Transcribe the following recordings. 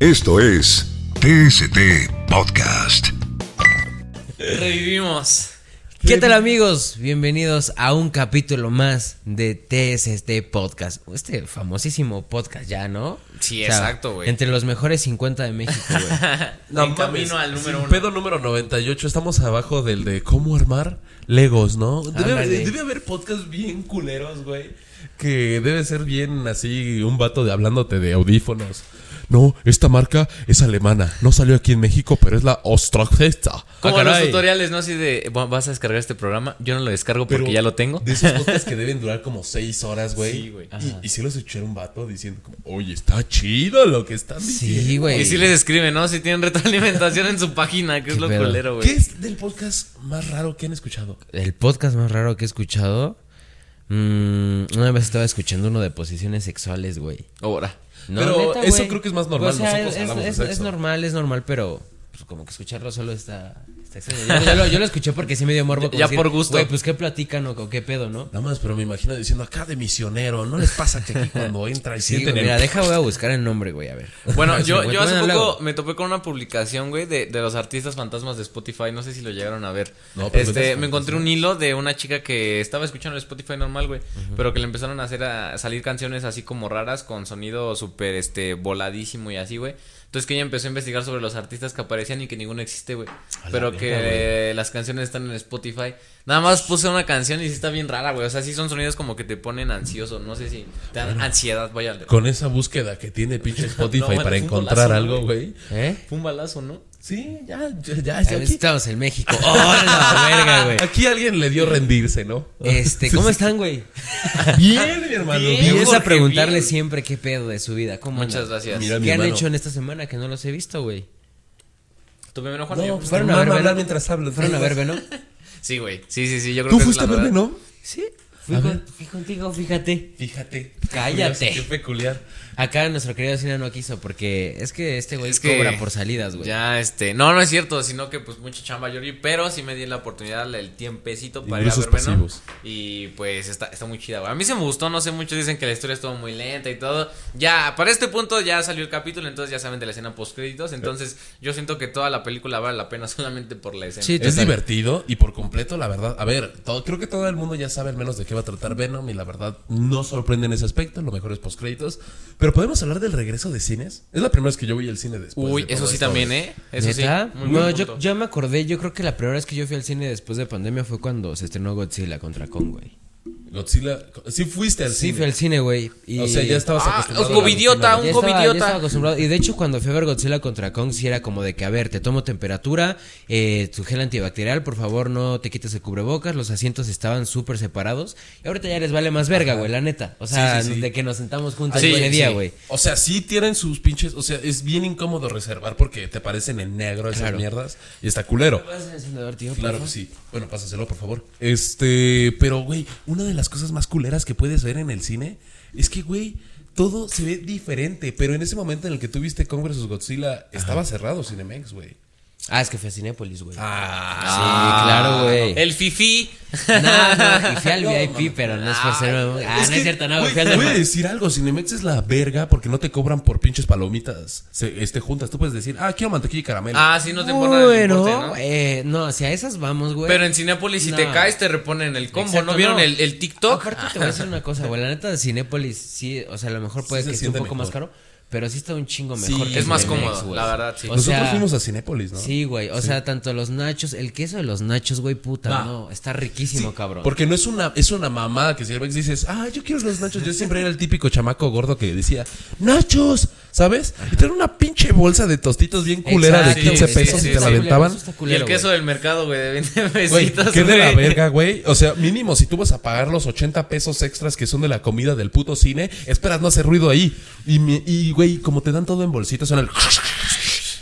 Esto es TST Podcast. Revivimos. ¿Qué tal amigos? Bienvenidos a un capítulo más de TST Podcast. Este famosísimo podcast ya, ¿no? Sí, exacto, güey. Entre los mejores 50 de México, güey. No, en camino al número Sin uno. pedo número 98, estamos abajo del de cómo armar Legos, ¿no? Debe, Ándale. debe haber podcasts bien culeros, güey. Que debe ser bien así, un vato de hablándote de audífonos. No, esta marca es alemana. No salió aquí en México, pero es la Ostrogesta. Como Ah, los tutoriales, ¿no? Así de, "Va- vas a descargar este programa. Yo no lo descargo Pero porque ya lo tengo. De esos podcasts que deben durar como seis horas, güey. Sí, güey. Y, y si los escuché un vato diciendo como, oye, está chido lo que están diciendo. Sí, güey. Y si les escriben, ¿no? Si tienen retroalimentación en su página, que es lo pedo. culero, güey. ¿Qué es del podcast más raro que han escuchado? El podcast más raro que he escuchado. mm, una vez estaba escuchando uno de posiciones sexuales, güey. Ahora. No, Pero neta, eso creo que es más normal, O sea, nosotros es, hablamos de es- es normal, es normal, pero pues, como que escucharlo solo está. Yo, yo lo, yo lo escuché porque sí me dio morbo. Ya decir, por gusto. Güey, pues qué platican o, qué pedo, ¿no? Nada más, pero me imagino diciendo acá de misionero. ¿No les pasa que aquí cuando entra y Sí, sienten güey, el... mira, deja, voy a buscar el nombre, güey, a ver. Bueno, yo, yo hace poco me topé con una publicación, güey, de, de los artistas fantasmas de Spotify. No sé si lo llegaron a ver. No, pero este, me encontré un hilo de una chica que estaba escuchando el Spotify normal, güey. Pero que le empezaron a hacer a salir canciones así como raras, con sonido súper este voladísimo y así, güey. Entonces que ella empezó a investigar sobre los artistas que aparecían y que ninguno existe, güey. Pero que eh, las canciones están en Spotify. Nada más puse una canción y sí está bien rara, güey. O sea, sí son sonidos como que te ponen ansioso. No sé si te dan ansiedad, vaya. Con esa búsqueda que tiene pinche Spotify No, bueno, para encontrar algo, ¿no, güey. ¿Eh? Fue un balazo, ¿no? Sí, ya, ya, ya. aquí, Estamos en México. ¡Hola, verga, güey! aquí alguien le dio rendirse, ¿no? Este, ¿cómo están, güey? Bien, mi hermano. Bien. Me gusta Jorge, preguntarle bien. siempre qué pedo de su vida. ¿Cómo Muchas gracias. Mira, ¿Qué han hermano. hecho en esta semana que no los he visto, güey? ¿Tu bebé no, Juan? No, pues Fueron a ver, hablar ¿no? mientras hablas. ¿Fueron a ver, Venom? Sí, güey. Sí, sí, sí. Yo creo ¿Tú que fuiste a ver, no? Sí. Con- fui contigo, fíjate. Fíjate. Cállate. Qué peculiar. Acá nuestro querido Cine no quiso porque es que este güey Es que cobra por salidas, güey. Ya, este. No, no es cierto, sino que pues mucha chamba yo pero sí me di la oportunidad, el tiempecito para ir a ver Venom. Y pues está, está muy chida, güey. A mí se me gustó, no sé, muchos dicen que la historia estuvo muy lenta y todo. Ya, para este punto ya salió el capítulo, entonces ya saben de la escena post créditos. Entonces, yo siento que toda la película vale la pena solamente por la escena. Sí, Es Total. divertido y por completo, la verdad. A ver, todo- creo que todo el mundo ya sabe al menos de qué va a tratar Venom y la verdad no sorprende en ese aspecto. Lo mejor es postcréditos. Pero podemos hablar del regreso de cines. Es la primera vez que yo voy al cine después. Uy, de eso sí esto, también. ¿eh? Eso ¿Neta? sí. Muy no, yo, yo me acordé, yo creo que la primera vez que yo fui al cine después de pandemia fue cuando se estrenó Godzilla contra Kong, güey. Godzilla. Sí fuiste al Sí, cine. fui al cine, güey. y- O sea, ya estabas Ah, acostumbrado. a la covidiota, un covidiota. ya estaba acostumbrado. Y de hecho, cuando fui a ver Godzilla contra Kong, sí era como de que, a ver, te tomo temperatura, eh, tu gel antibacterial, por favor, no te quites el cubrebocas. Los asientos estaban súper separados. Y ahorita ya les vale más verga, güey, la neta. O sea, Sí, sí, sí. de que nos sentamos juntos Sí, ese día, sí. güey. O sea, sí tienen sus pinches. O sea, es bien incómodo reservar porque te parecen en negro esas Claro. mierdas. Y está culero. ¿Puedes hacer el encendedor, tío, por Claro favor? que sí. Bueno, pásaselo, por favor. Este, pero, güey, una de las cosas más culeras que puedes ver en el cine es que, güey, todo se ve diferente. Pero en ese momento en el que tú viste Kong vs. Godzilla, estaba cerrado Cinemex, güey. Ah, es que fui a Cinépolis, güey. Ah, sí, claro, güey. El fifi. No, no, y fui al No, VIP, pero no es por ser. Ah, no es que, cierto, no, güey, fui al voy a decir algo, Cinemex es la verga porque no te cobran por pinches palomitas se- este, juntas. Tú puedes decir, ah, quiero mantequilla y caramelo. Ah, sí, no te importa el Bueno, importe, ¿no? eh, no, hacia esas vamos, güey. Pero en Cinépolis, si No. te caes, te reponen el combo. Exacto, ¿No vieron no. el, el TikTok? Aparte te voy a decir una cosa, güey. La neta de Cinépolis, sí, o sea, a lo mejor puede que esté un poco más caro, pero sí está un chingo Sí, mejor. que es más cómodo, güey. la verdad, sí. O Nosotros sea, fuimos a Cinépolis, ¿no? Sí, güey. O sea, tanto los nachos, el queso de los nachos, güey, puta, no, está riquísimo, cabrón. Porque no es una, es una mamada que Cinemex dices, ah, yo quiero los nachos. Yo siempre era el típico chamaco gordo que decía, nachos, ¿sabes? Y tener una pinche bolsa de tostitos bien culera Exacto, de 15 güey, pesos sí, y sí, te la sí, aventaban. eso está y el queso güey. del mercado, güey, de 20 Güey, pesitos. qué de la güey. verga, güey. O sea, mínimo, si tú vas a pagar los 80 pesos extras que son de la comida del puto cine, esperas no hacer ruido ahí. Y, mi- y güey, como te dan todo en bolsitas, son el...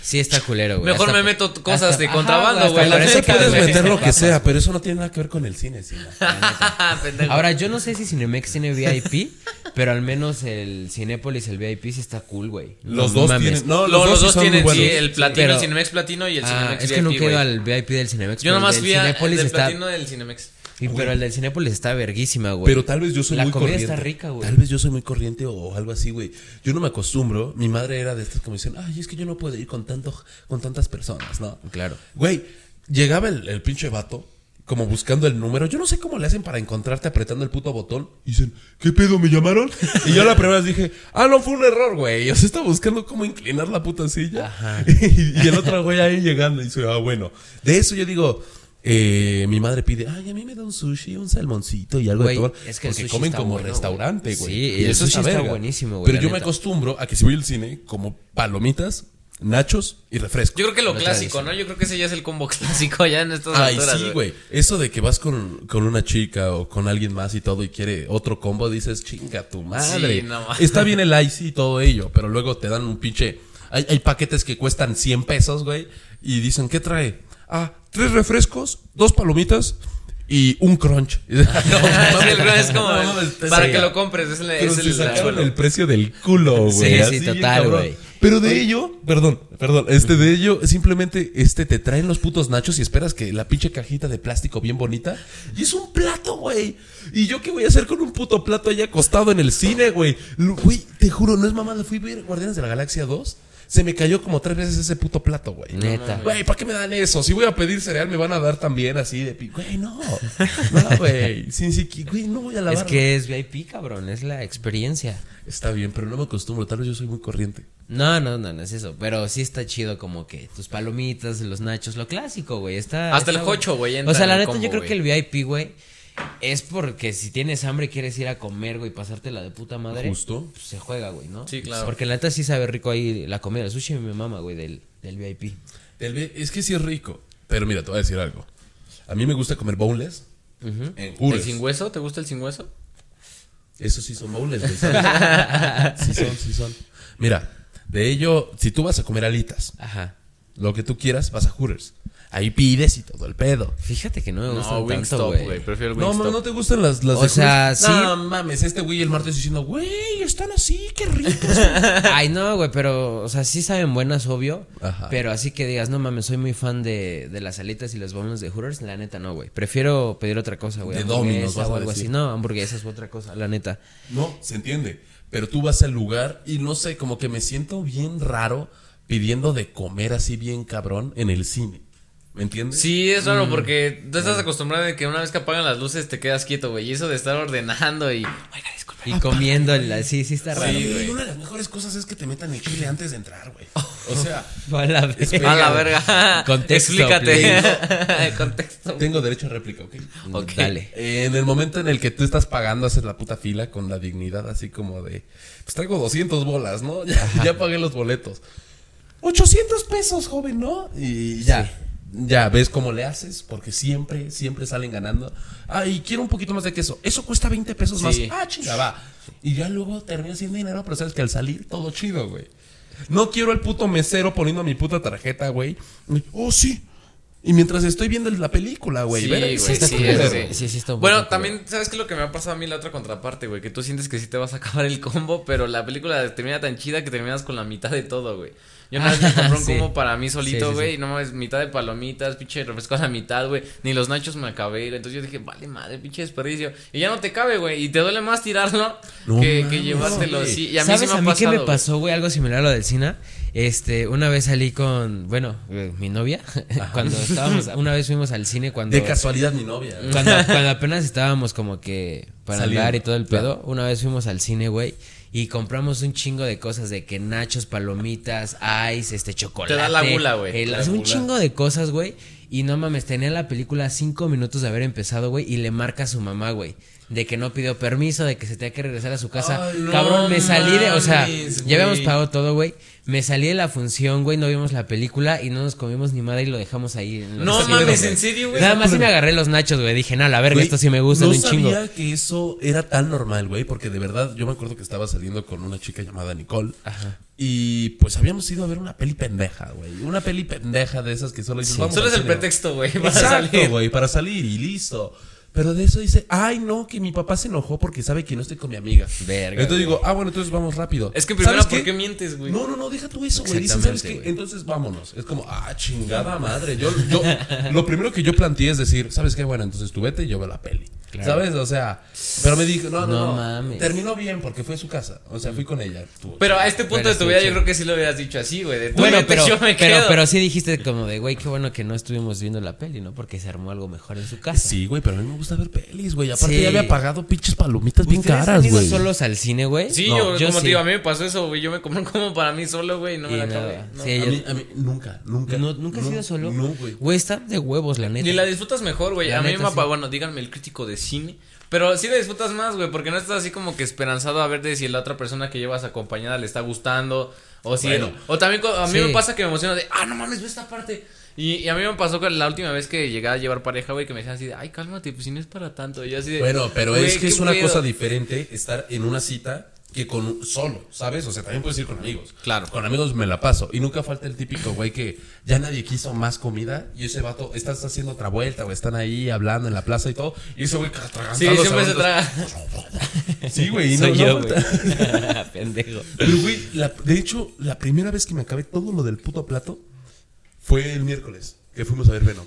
Sí está culero, güey. Mejor Hasta- me meto cosas hasta- de contrabando, güey, parece que Puedes meter lo que sea, pero eso no tiene nada que ver con el cine, sí. Ahora, yo no sé si Cinemex tiene VIP, pero al menos el Cinépolis, el VIP sí está cool, güey. Los No dos mames. tienen... No, No, los dos son tienen, sí, el platino, pero- el Cinemex platino y el Ah, Cinemex es que VIP, ido güey. al VIP del Cinemex. Yo nomás fui al Cinépolis del está... platino del Cinemex. Y, pero el del Cinépolis está verguísima, güey. Pero tal vez yo soy La muy comida corriente. está rica, güey. Tal vez yo soy muy corriente o algo así, güey. Yo no me acostumbro. Mi madre era de estas que me dicen, ay, es que yo no puedo ir con tanto, con tantas personas, ¿no? Claro. Güey, llegaba el, el pinche vato, como buscando el número. Yo no sé cómo le hacen para encontrarte apretando el puto botón. Y dicen, ¿qué pedo me llamaron? Y yo la primera vez dije, ah, no, fue un error, güey. O sea, estaba buscando cómo inclinar la puta silla. Y, y el otro güey ahí llegando y dice, ah, bueno. De eso yo digo. Eh, mi madre pide, ay, a mí me da un sushi, un salmoncito y algo Güey, de todo. es que el porque sushi comen está como bueno, restaurante, güey. Sí, Y el eso sushi está verga. buenísimo, güey, Pero yo me acostumbro a que si voy al cine, como palomitas, nachos y refresco. Yo creo que lo clásico, ¿no? Yo creo que ese ya es el combo clásico ya en estas Ay, alturas, sí, güey. Eso de que vas con, con una chica o con alguien más y todo y quiere otro combo, dices, chinga tu madre. Sí, no. Está bien el ice y todo ello, pero luego te dan un pinche. Hay, hay paquetes que cuestan 100 pesos, güey, y dicen, ¿qué trae? Ah, tres refrescos, dos palomitas y un crunch. Sí, el crunch es como No, el- mames, te para que lo compres, es el, Pero es el sacaron el precio del culo, güey. Sí, sí, así total, güey. Pero de ello, perdón, perdón, este de ello, simplemente este te traen los putos nachos y esperas que la pinche cajita de plástico bien bonita. Y es un plato, güey. ¿Y yo qué voy a hacer con un puto plato ahí acostado en el cine, güey? Güey, te juro, no es mamada, fui a ver Guardianes de la Galaxia 2. Se me cayó como tres veces ese puto plato, güey. Neta. Güey, ¿para qué me dan eso? Si voy a pedir cereal, me van a dar también así de pi- Güey, no. No, güey. Sin siquiera, güey, no voy a lavar. Es que es VIP, cabrón, es la experiencia. Está bien, pero no me acostumbro. Tal vez yo soy muy corriente. No, no, no, no es eso. Pero sí está chido como que tus palomitas, los nachos, lo clásico, güey. Está. Hasta el jocho, güey, O sea, la neta, combo, yo creo que el VIP, güey, es porque si tienes hambre y quieres ir a comer, güey, pasártela de puta madre. Justo. pues, se juega, güey, ¿no? Sí, claro. Porque la neta sí sabe rico ahí la comida. El sushi mi mamá, güey, del, del VIP. El es que sí es rico. Pero mira, te voy a decir algo. A mí me gusta comer boneless. En ¿El sin hueso? ¿Te gusta el sin hueso? Esos sí son boneless, güey. sí son, sí son. Mira, de ello, si tú vas a comer alitas, Ajá. lo que tú quieras, vas a Hooters. Ahí pides y todo el pedo. Fíjate que no me gustan No, tanto, Wingstop, güey. Prefiero el No, Wingstop. no, no te gustan las, las O de sea, sí. No mames, este güey el martes diciendo, güey, están así, qué ricos. Ay, no, güey, pero, o sea, sí saben buenas, obvio. Ajá. Pero así que digas, no mames, soy muy fan de, de las alitas y los bonos de Hooters, la neta no, güey. Prefiero pedir otra cosa, güey. De Domino's, o algo así. No, hamburguesas u otra cosa, la neta. No, se entiende. Pero tú vas al lugar y no sé, como que me siento bien raro pidiendo de comer así bien cabrón en el cine. ¿Me entiendes? Sí, es raro porque tú estás acostumbrado de que una vez que apagan las luces te quedas quieto, güey. Y eso de estar ordenando y. Oiga, disculpe. Y comiendo, la, sí, sí está raro. Sí, güey. Una de las mejores cosas es que te metan el chile antes de entrar, güey. O sea, A la verga. A la verga. Contexto, Explícate. Contexto. tengo derecho a réplica, ¿ok? Ok. Dale. Eh, En el momento en el que tú estás pagando, haces la puta fila con la dignidad así como de, pues traigo 200 bolas, ¿no? Ya, ya pagué los boletos. 800 pesos, joven, ¿no? Y ya. Ya, ves cómo le haces, porque siempre, siempre salen ganando. Ay, quiero un poquito más de queso. Eso cuesta 20 pesos más. Sí. Ah, chinga, va. Y ya luego terminas sin dinero, pero sabes que al salir, todo chido, güey. No quiero al puto mesero poniendo mi puta tarjeta, güey. Oh, sí. Y mientras estoy viendo la película, güey. Sí, güey, sí sí, culero. sí. Sí, sí está un Bueno, también, ¿sabes qué es lo que me ha pasado a mí la otra contraparte, güey? Que tú sientes que sí te vas a acabar el combo, pero la película termina tan chida que terminas con la mitad de todo, güey. Yo una vez me compré un Sí. combo para mí solito, sí, güey, sí. y no mames, mitad de palomitas, pinche refresco a la mitad, güey. Ni los nachos me acabé. Entonces yo dije, vale madre, pinche desperdicio. Y ya no te cabe, güey. Y te duele más tirarlo No que, llevártelo. Y a mí ¿Sabes sí me a mí pasado. qué me pasó, güey? Algo similar a lo del Cina. Este, una vez salí con, bueno, eh, mi novia. cuando estábamos, una vez fuimos al cine cuando. De casualidad, mi novia. Cuando, cuando apenas estábamos como que para andar y todo el pedo, claro. una vez fuimos al cine, güey, y compramos un chingo de cosas de que nachos, palomitas, ice, este chocolate. Te da la gula, güey. un gula. chingo de cosas, güey. Y no mames, tenía la película cinco minutos de haber empezado, güey, y le marca a su mamá, güey. De que no pidió permiso, de que se tenía que regresar a su casa. No Cabrón, me salí de, o sea, mames, ya habíamos pagado todo, güey. Me salí de la función, güey, no vimos la película y no nos comimos ni madre y lo dejamos ahí. en No mames, güey. ¿en serio, güey? Nada más sí me agarré los nachos, güey. Dije, no, la verga, Güey, esto sí me gusta no un chingo. sabía que eso era tan normal, güey, porque de verdad yo me acuerdo que estaba saliendo con una chica llamada Nicole. Y pues habíamos ido a ver una peli pendeja, güey. Una peli pendeja de esas que solo dices, vamos Solo es el cine". pretexto, güey, para Exacto, salir. güey, para salir y listo. Pero de eso dice, ay, no, que mi papá se enojó porque sabe que no estoy con mi amiga. Verga, Entonces digo, ah, bueno, entonces vamos rápido. Es que primero, ¿Sabes ¿por qué mientes, güey? No, no, no, deja tú eso, güey. Dicen, ¿sabes qué? güey. Entonces vámonos. Es como, ah, chingada madre. Yo, yo, lo primero que yo planteé es decir, ¿sabes qué? Bueno, entonces tú vete y yo veo la peli. ¿Sabes? O sea, pero me dijo, no, no, No mames. Terminó bien porque fue a su casa. O sea, fui con ella. Estuvo Pero a este punto Pero de tu vida yo creo que sí lo hubieras dicho así, güey. De tú Bueno, pero, yo me pero, quedo. pero sí dijiste como de, güey, qué bueno que no estuvimos viendo la peli, ¿no? Porque se armó algo mejor en su casa. Sí, güey, pero a mí me gusta ver pelis, güey. Aparte Sí. ya había pagado pinches palomitas bien ¿Ustedes caras, güey. solos al cine, güey? Sí, No, yo, como sí. te digo, a mí me pasó eso, güey. Yo me compré como para mí solo, güey, y no me Y la acabé. No. Sí, A yo- mí, a mí, nunca, nunca. No, ¿Nunca has ido solo? No, güey. Güey, está de huevos, la neta. Y la disfrutas mejor, güey. A mí me bueno, díganme el crítico de cine. Pero sí la disfrutas más, güey, porque no estás así como que esperanzado a ver de si la otra persona que llevas acompañada le está gustando. O si. Bueno. o también a mí Sí. me pasa que me emociona de, ah, no mames, ve esta parte. Y, y a mí me pasó que la última vez que llegué a llevar pareja, güey, que me decían así de, ay, cálmate, pues si no es para tanto. Y yo así de, Bueno, pero "Güey, es que es una pedo". cosa diferente estar en una cita que con solo, ¿sabes? O sea, también puedes ir con amigos. Claro. Con amigos me la paso. Y nunca falta el típico güey que ya nadie quiso más comida y ese vato, estás haciendo otra vuelta o están ahí hablando en la plaza y todo. Y ese güey Sí, siempre se traga. Sí, güey. y no- Soy no yo, güey. Pendejo. Pero, güey, la- de hecho, la primera vez que me acabé todo lo del puto plato fue el miércoles, que fuimos a ver Venom.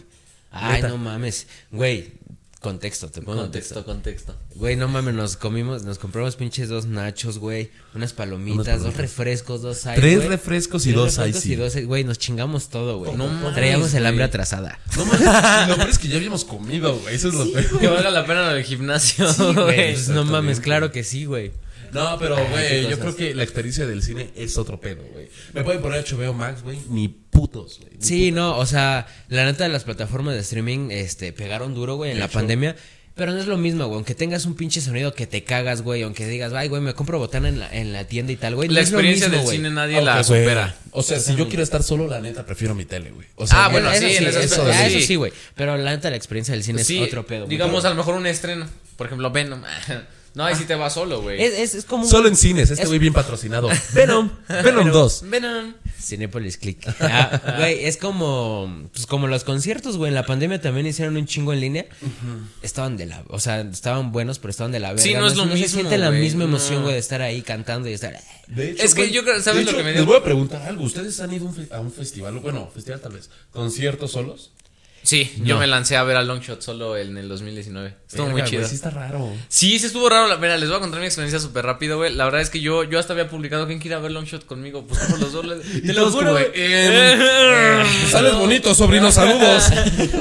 Ay, Neta. no mames. Güey, contexto, te pongo contexto. Contexto, contexto. Güey, no mames, nos comimos, nos compramos pinches dos nachos, güey. Unas palomitas, Unas dos refrescos, dos ice, Tres güey. refrescos y Tres dos refrescos ice. y dos, güey, nos chingamos todo, güey. No mames, Traíamos el hambre atrasada. No, mames, lo peor es que ya habíamos comido, güey. Eso es lo peor. Que valga la pena lo del gimnasio, Sí, güey, pues, no mames, claro que sí, güey. No, pero, güey, yo creo que la experiencia del cine es otro pedo, güey. Me pueden poner HBO Max, güey, ni putos, güey. Sí, no, o sea, la neta las plataformas de streaming este pegaron duro, güey, en De la hecho. pandemia. Pero no es lo mismo, güey. Aunque tengas un pinche sonido que te cagas, güey. Aunque digas, ay, güey, me compro botana en la, en la tienda y tal, güey. no La es lo experiencia mismo, del güey. cine nadie la güey, supera. O sea, si yo quiero estar solo, la neta, prefiero mi tele, güey. O Ah, sea, bueno, eso sí, en eso, ah, sí. eso sí, güey. Pero la neta la experiencia del cine Sí, es otro pedo. güey. digamos a lo mejor un estreno. Por ejemplo, Venom. No, ahí sí te vas solo, güey. es, es, es como un- Solo en cines, este es- güey bien patrocinado. Venom, Venom 2. Venom. Cinépolis Click. Ah, güey, es como pues como los conciertos, güey, en la pandemia también hicieron un chingo en línea. Estaban de la, o sea, estaban buenos, pero estaban de la verga. Sí, no es lo se mismo, siente la misma emoción, no. güey, de estar ahí cantando y estar De hecho, Es que yo creo- ¿sabes de lo que me Les voy a preguntar algo. ¿Ustedes han ido a un fe- a un festival? Bueno, festival tal vez. ¿Conciertos solos? Sí, yo me lancé a ver a Longshot solo en el 2019. Estuvo muy chido. güey, sí está raro. Sí, sí estuvo raro. la- Mira, les voy a contar mi experiencia súper rápido, güey. La verdad es que yo, yo hasta había publicado quién quiere ver Longshot conmigo. Pues por los dos. les- Te lo juro, güey. de, Sales bonito, sobrino, saludos.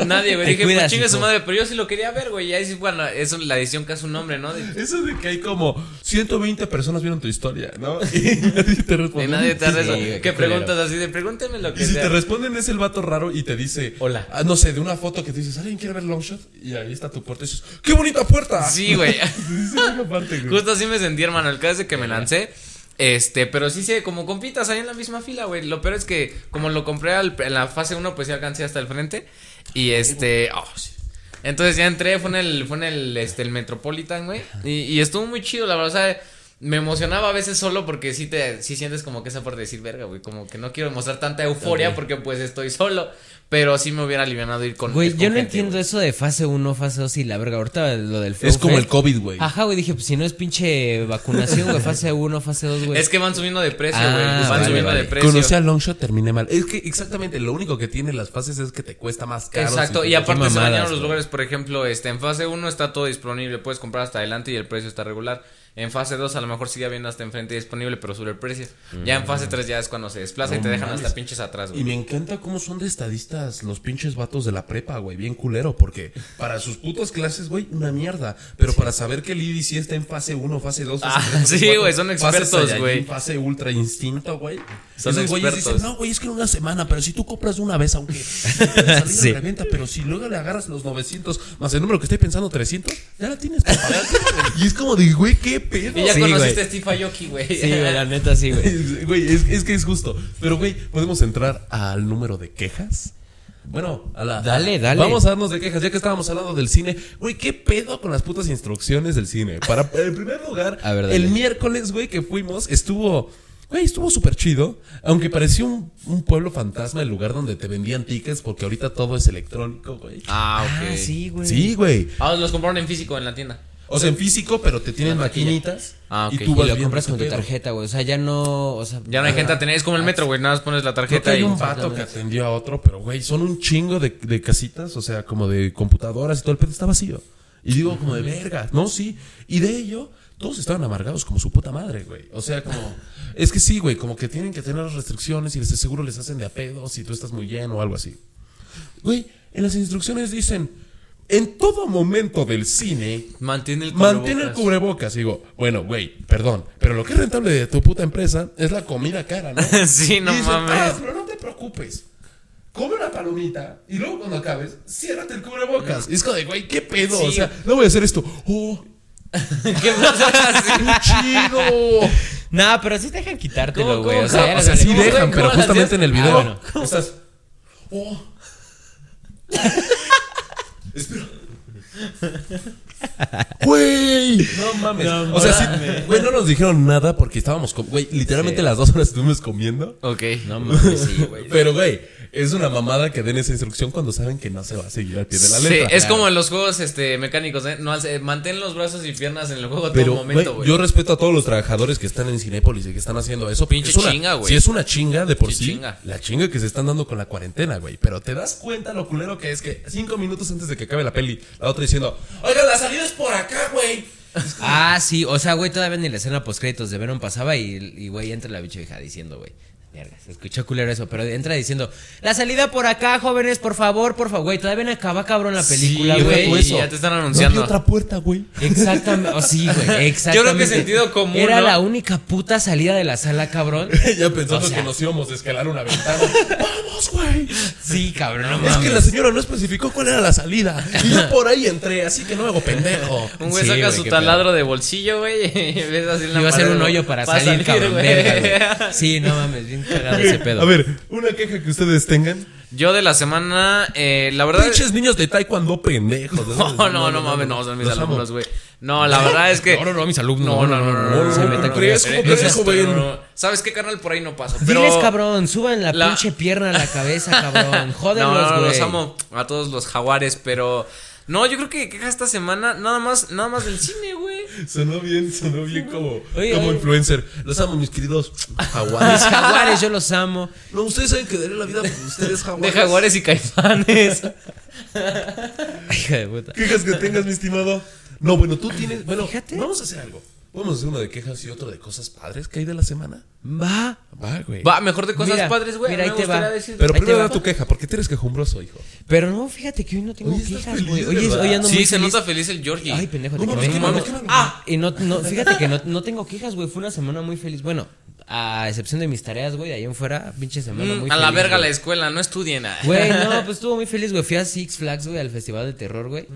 Nadie, güey. Dije, cuidas, pues chingue su madre. Pero yo sí lo quería ver, güey. Y ahí sí, bueno, eso es la edición que hace un nombre, ¿no? De- Eso de que hay como 120 personas vieron tu historia, ¿no? Y nadie te responde. de nadie te Sí, reza. güey, que qué preguntas así de pregúnteme lo Y que si sea. te responden es el vato raro y te dice, Hola. ah, no sé, de una foto que te dices, ¿alguien quiere ver Longshot? Y ahí está tu puerta y dices, ¡qué bonita puerta! Sí, güey. Sí, una parte, güey. Justo así me sentí, hermano, el caso de que me lancé. Este, pero sí sé, como compitas ahí en la misma fila, güey. Lo peor es que, como lo compré al- en la fase 1, pues ya alcancé hasta el frente. Y este. oh, sí. Entonces ya entré, fue en el, fue en el, este, el Metropolitan, güey. Y, y estuvo muy chido, la verdad. O sea, me emocionaba a veces solo porque sí te, sí sientes como que esa parte de decir, verga, güey. Como que no quiero mostrar tanta euforia porque pues estoy solo. Pero sí me hubiera alivianado ir con. Güey, yo no gente, entiendo eso de fase 1, fase 2 y la verga. Ahorita lo del Es como el COVID, güey. Ajá, güey, dije, pues si no es pinche vacunación, güey, fase 1, fase 2, güey. Es que van subiendo de precio, Ah, güey. van vale, subiendo vale. de precio. Conocí a Longshot, terminé mal. Es que exactamente lo único que tiene las fases es que te cuesta más caro. Exacto, si y te- aparte qué se mamadas, bañaron los lugares, por ejemplo, este en fase 1 está todo disponible, puedes comprar hasta adelante y el precio está regular. En fase 2 a lo mejor sigue habiendo hasta enfrente disponible, pero sube el precio. Ya en fase 3 ya es cuando se desplaza y te dejan mames. hasta pinches atrás, Y güey. me encanta cómo son de estadistas los pinches vatos de la prepa, güey. Bien culero, porque para sus putas clases, güey, una mierda. Pero para saber que el IDI sí está en fase 1, fase 2, fase Ah, 3, fase sí, 4, güey, son expertos, güey. Fase ultra instinto, güey. Son Esos expertos. dicen, no, güey, es que en una semana, pero si tú compras una vez, aunque salga Sí. reventa, pero si luego le agarras los 900 más el número que estoy pensando, 300, ya la tienes pagar. y es como de, güey, qué pedo. Y ya Sí, conociste a Steve Aoki, güey. Sí, güey, la neta sí, güey. Es- Güey, es, es que es justo. Pero, güey, ¿podemos entrar al número de quejas? Bueno, a la. Dale, dale. Vamos a darnos de quejas, ya que estábamos hablando del cine. Güey, ¿qué pedo con las putas instrucciones del cine? Para, en primer lugar, A ver, el miércoles, güey, que fuimos, estuvo. Güey, estuvo súper chido. Aunque parecía un, un pueblo fantasma el lugar donde te vendían tickets porque ahorita todo es electrónico, güey. Ah, ok. Ah, sí, güey. Sí, güey. Ah, los compraron en físico en la tienda. O sea, en físico, pero te tienen maquinitas. Ah, ok. Y tú Y vas lo viendo compras con tu pedo. tarjeta, güey. O sea, ya no. O sea, Ya no hay gente a tener, es como el metro, güey. Nada más pones la tarjeta hay y. un vato que atendió a otro, pero güey, son un chingo de, de casitas, o sea, como de computadoras y todo el pedo está vacío. Y digo, como de verga, no, sí. Y de ello, todos estaban amargados como su puta madre, güey. O sea, como. Es que sí, güey, como que tienen que tener las restricciones y les seguro les hacen de a pedo si tú estás muy lleno o algo así. Güey, en las instrucciones dicen. En todo momento del cine, Mantiene el Mantén el cubrebocas. cubrebocas. Digo, bueno, güey, perdón. Pero lo que es rentable de tu puta empresa es la comida cara, ¿no? Sí, no Y dicen, mames. "Ah, pero no te preocupes. Come una palomita y luego cuando acabes, ciérrate el cubrebocas. Y es como de, güey, ¿qué pedo? Sí. O sea, no voy a hacer esto. ¡Oh! ¿Qué pasa? ¡Chido! No, pero sí te dejan quitártelo, ¿Cómo, güey. O sea, o sea, sí dejan, ¿Cómo pero justamente en el video. Ah, bueno. Estás. ¡Oh! Espera. Güey, no mames. o sea, sí, güey, no nos dijeron nada porque estábamos, güey, literalmente Sí. las dos horas estuvimos comiendo. Ok. No mames, sí, güey. Pero, güey, es una mamada que den esa instrucción cuando saben que no se va a seguir al pie de la Sí, letra. es como en los juegos este, mecánicos, ¿eh? No, alce- mantén los brazos y piernas en el juego a todo Pero, momento, güey, yo respeto a todos los trabajadores que están en Cinépolis y que están haciendo eso. Pinche es una- chinga, güey. Si es una chinga de por Sí, sí, chinga. la chinga que se están dando con la cuarentena, güey. Pero te das cuenta lo culero que es que cinco minutos antes de que acabe la peli, la otra diciendo, oiga, la salida es por acá, güey. Ah, sí. O sea, güey, todavía ni la escena postcréditos de Venom pasaba y, y, güey, entra la bicha hija diciendo, güey. Mierda, se escuchó culero eso, pero entra diciendo, la salida por acá, jóvenes, por favor, por favor, güey. Todavía no acaba, cabrón, la película, Sí, güey. güey, ya te están anunciando. No otra puerta, güey. Exactamente, oh, sí, güey, exactamente. Yo creo que sentido común, Era ¿no? la única puta salida de la sala, cabrón. ya pensando O sea- que nos íbamos a escalar una ventana. ¡Vamos, güey! Sí, cabrón, no Es que mames. la señora no especificó cuál era la salida. Y yo por ahí entré, así que no hago pendejo. Un güey Sí, saca güey, su taladro de bolsillo, güey. Y ves así en la Iba a ser pared, un hoyo para, salir, cabrón, verga. Sí, no mames, bien cagado ese pedo. A ver, una queja que ustedes tengan. Yo de la semana, eh, la verdad. Pinches niños de taekwondo pendejos. No, no, no, mames, no, son mis alumnos, güey. No, la verdad es que. No, no, no, mis alumnos. No, no, no, no, no, se no, meta no, con no, no, no, no. ¿Sabes qué, carnal? Por ahí no paso. Pero... Diles, cabrón, suban la, La- pinche pierna a la cabeza, cabrón. No, Jódenlos, no, no, güey. los amo a todos los jaguares, pero. No, yo creo que queja esta semana nada más, nada más del cine, güey. Sonó bien, sonó bien como, Oye, como oye. influencer. Los amo, mis queridos Mis jaguares. jaguares, yo los amo. No, ustedes saben que daré la vida por ustedes, jaguares. De jaguares y caifanes. Hija de puta. Quejas que tengas, mi estimado. No, bueno, tú tienes. Bueno, Fíjate. vamos a hacer algo. Podemos hacer uno de quejas y otro de cosas padres que hay de la semana. Va. Va, güey. Va, mejor de cosas Mira, padres, güey. mira, Me ahí te va. decir- Pero Ahí te primero va. da tu queja, porque tú eres quejumbroso, hijo. Pero no, fíjate que hoy no tengo quejas, güey. Hoy, hoy ando Sí, muy se feliz. nota feliz el Georgie. Ay, pendejo, No malo, qué malo. Ah, y no, no, fíjate que no, no tengo quejas, güey. Fue una semana muy feliz. Bueno, a excepción de mis tareas, güey, de ahí en fuera, pinche semana Mm, muy a la feliz, verga güey. la escuela, no estudien. Güey, no, pues estuvo muy feliz, güey. Fui a Six Flags, güey, al festival de terror, güey.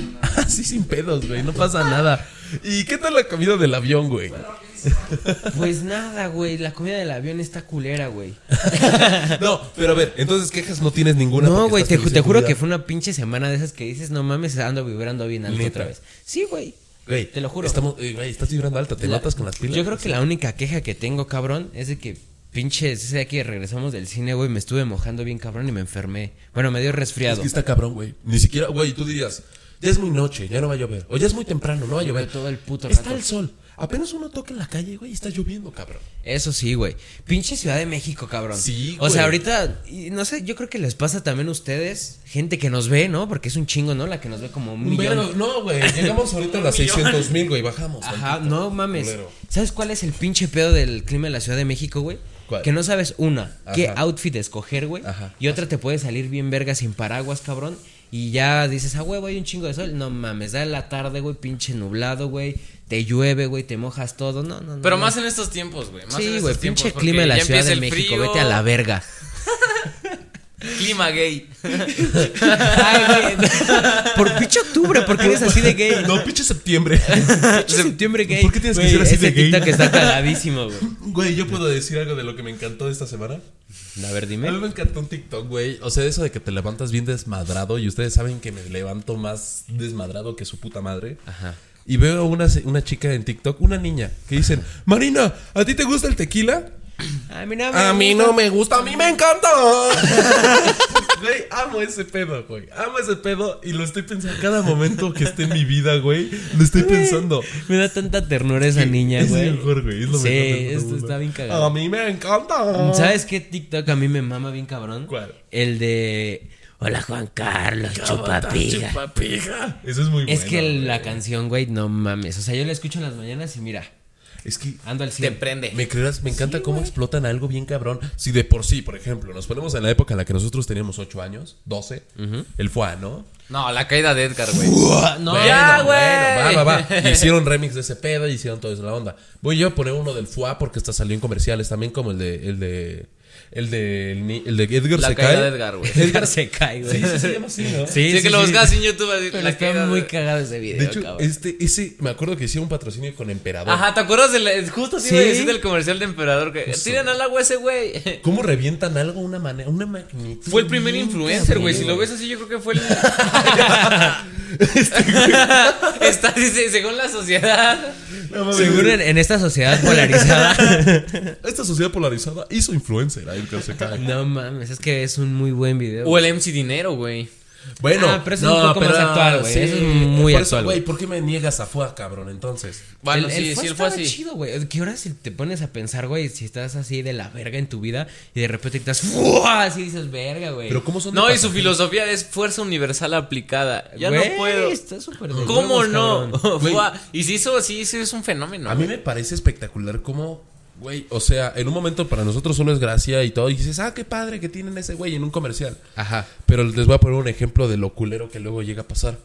Así sin pedos, güey. No pasa nada. ¿Y qué tal la comida del avión, güey? Pues nada, güey. La comida del avión está culera, güey. No, pero a ver, entonces quejas no tienes ninguna. No, güey, te, juro que fue una pinche semana de esas que dices, no mames, ando vibrando bien alto otra vez. Sí, güey. Güey, te lo juro. Estamos, eh, güey, estás vibrando alta, te La- notas con las pilas. Yo creo que la única queja que tengo, cabrón, es de que pinches, ese día que regresamos del cine, güey, me estuve mojando bien cabrón y me enfermé. Bueno, me dio Es resfriado. que está cabrón, güey. Ni siquiera, güey, tú dirías, ya es muy noche, ya no va a llover. O ya es muy temprano, no va a llover. todo el puto Está el sol. Apenas uno toca en la calle, güey, y está lloviendo, cabrón. Eso sí, güey. Pinche Ciudad de México, cabrón. Sí, O sea, güey. ahorita, no sé, yo creo que les pasa también a ustedes, gente que nos ve, ¿no? Porque es un chingo, ¿no? La que nos ve como un millón. No, güey, llegamos ahorita a las 600 mil, güey, bajamos. Ajá, tantito, no mames. culero. ¿Sabes cuál es el pinche pedo del clima de la Ciudad de México, güey? ¿Cuál? Que no sabes, una, qué outfit escoger, güey. Ajá. Y otra te puede salir bien verga sin paraguas, cabrón. Y ya dices, ah, huevo, hay un chingo de sol. No mames, da la tarde, güey, pinche nublado, güey. Te llueve, güey, te mojas todo. No, no, no. Pero no. más en estos tiempos, güey. en Sí, güey, pinche clima de la Ciudad de México, frío. vete a la verga. Clima gay. Ay, güey. Por pinche octubre, porque eres así de gay. No, pinche septiembre. Pinche septiembre gay. ¿Por qué tienes que Güey, ser así ese de gay? TikTok está cagadísimo, güey. Güey, yo puedo decir algo de lo que me encantó de esta semana. A ver, A dime. mí me encantó un TikTok, güey. O sea, eso de que te levantas bien desmadrado y ustedes saben que me levanto más desmadrado que su puta madre. Ajá. y veo una, se- una chica en TikTok, una niña, que dicen, Marina, ¿a ti te gusta el tequila? A mí no A mí no me gusta, a mí me encanta. Güey, amo ese pedo, güey. Amo ese pedo y lo estoy pensando cada momento que esté en mi vida, güey. Lo estoy pensando. Me da tanta ternura esa niña, es güey. lo mejor, güey. Es lo sí, mejor esto está bien cagado. A mí me encanta. ¿Sabes qué TikTok a mí me mama bien cabrón? ¿Cuál? El de Hola Juan Carlos, chupapija. Chupapija. Eso es muy bueno. Es que güey. la canción, güey, no mames. O sea, yo la escucho en las mañanas y mira, Es que ando al Te 100. prende. Me creerás, me encanta cómo explotan algo bien cabrón. Si de por sí, por ejemplo, nos ponemos en la época en la que nosotros teníamos 8 años, 12, el FUA, ¿no? No, la caída de Edgar, güey. No, Bueno, ya, güey. bueno, va, va, va. Y hicieron remix de ese pedo y hicieron todo eso la onda. Voy yo a poner uno del FUA porque hasta salió en comerciales también, como el de. El de. El de, el, de Edgar La se caída cae. de Edgar, güey. Edgar se cae, güey. Sí, sí, se llama así, ¿no? Sí, que lo buscas en YouTube. así, Pero la está caída muy de- cagado ese video, De hecho, cabrón. este, ese, me acuerdo que hicieron un patrocinio con Emperador. Ajá, ¿te acuerdas del justo así Sí. decir del comercial de Emperador que tiran al agua ese güey? ¿Cómo revientan algo una manera, una magnitud? Fue el primer influencer, güey. Si lo ves así, yo creo que fue el. Está dice, según la sociedad. No. Seguro en, en esta sociedad polarizada. Esta sociedad polarizada hizo influencer a Edgar se cae. no mames, es que es un muy buen video. O el MC Dinero, güey. Bueno, Ah, pero eso es un poco más actual, güey. Eso es muy por actual, güey. ¿Por qué me niegas a FUA, cabrón? Entonces. Bueno, el, sí, el sí, fue así. chido, güey. ¿Qué hora si te pones a pensar, güey, si estás así de la verga en tu vida y de repente estás ¡fua! así dices verga, güey. Pero ¿cómo son No, y su filosofía es fuerza universal aplicada. Ya Güey, no puedo. Está súper ¿Cómo no? Fua. Y si hizo así, sí es un fenómeno. A mí güey. me parece espectacular cómo, güey, o sea, en un momento para nosotros solo es gracia y todo. Y dices, ah, qué padre que tienen ese güey en un comercial. Ajá. Pero les voy a poner un ejemplo de lo culero que luego llega a pasar.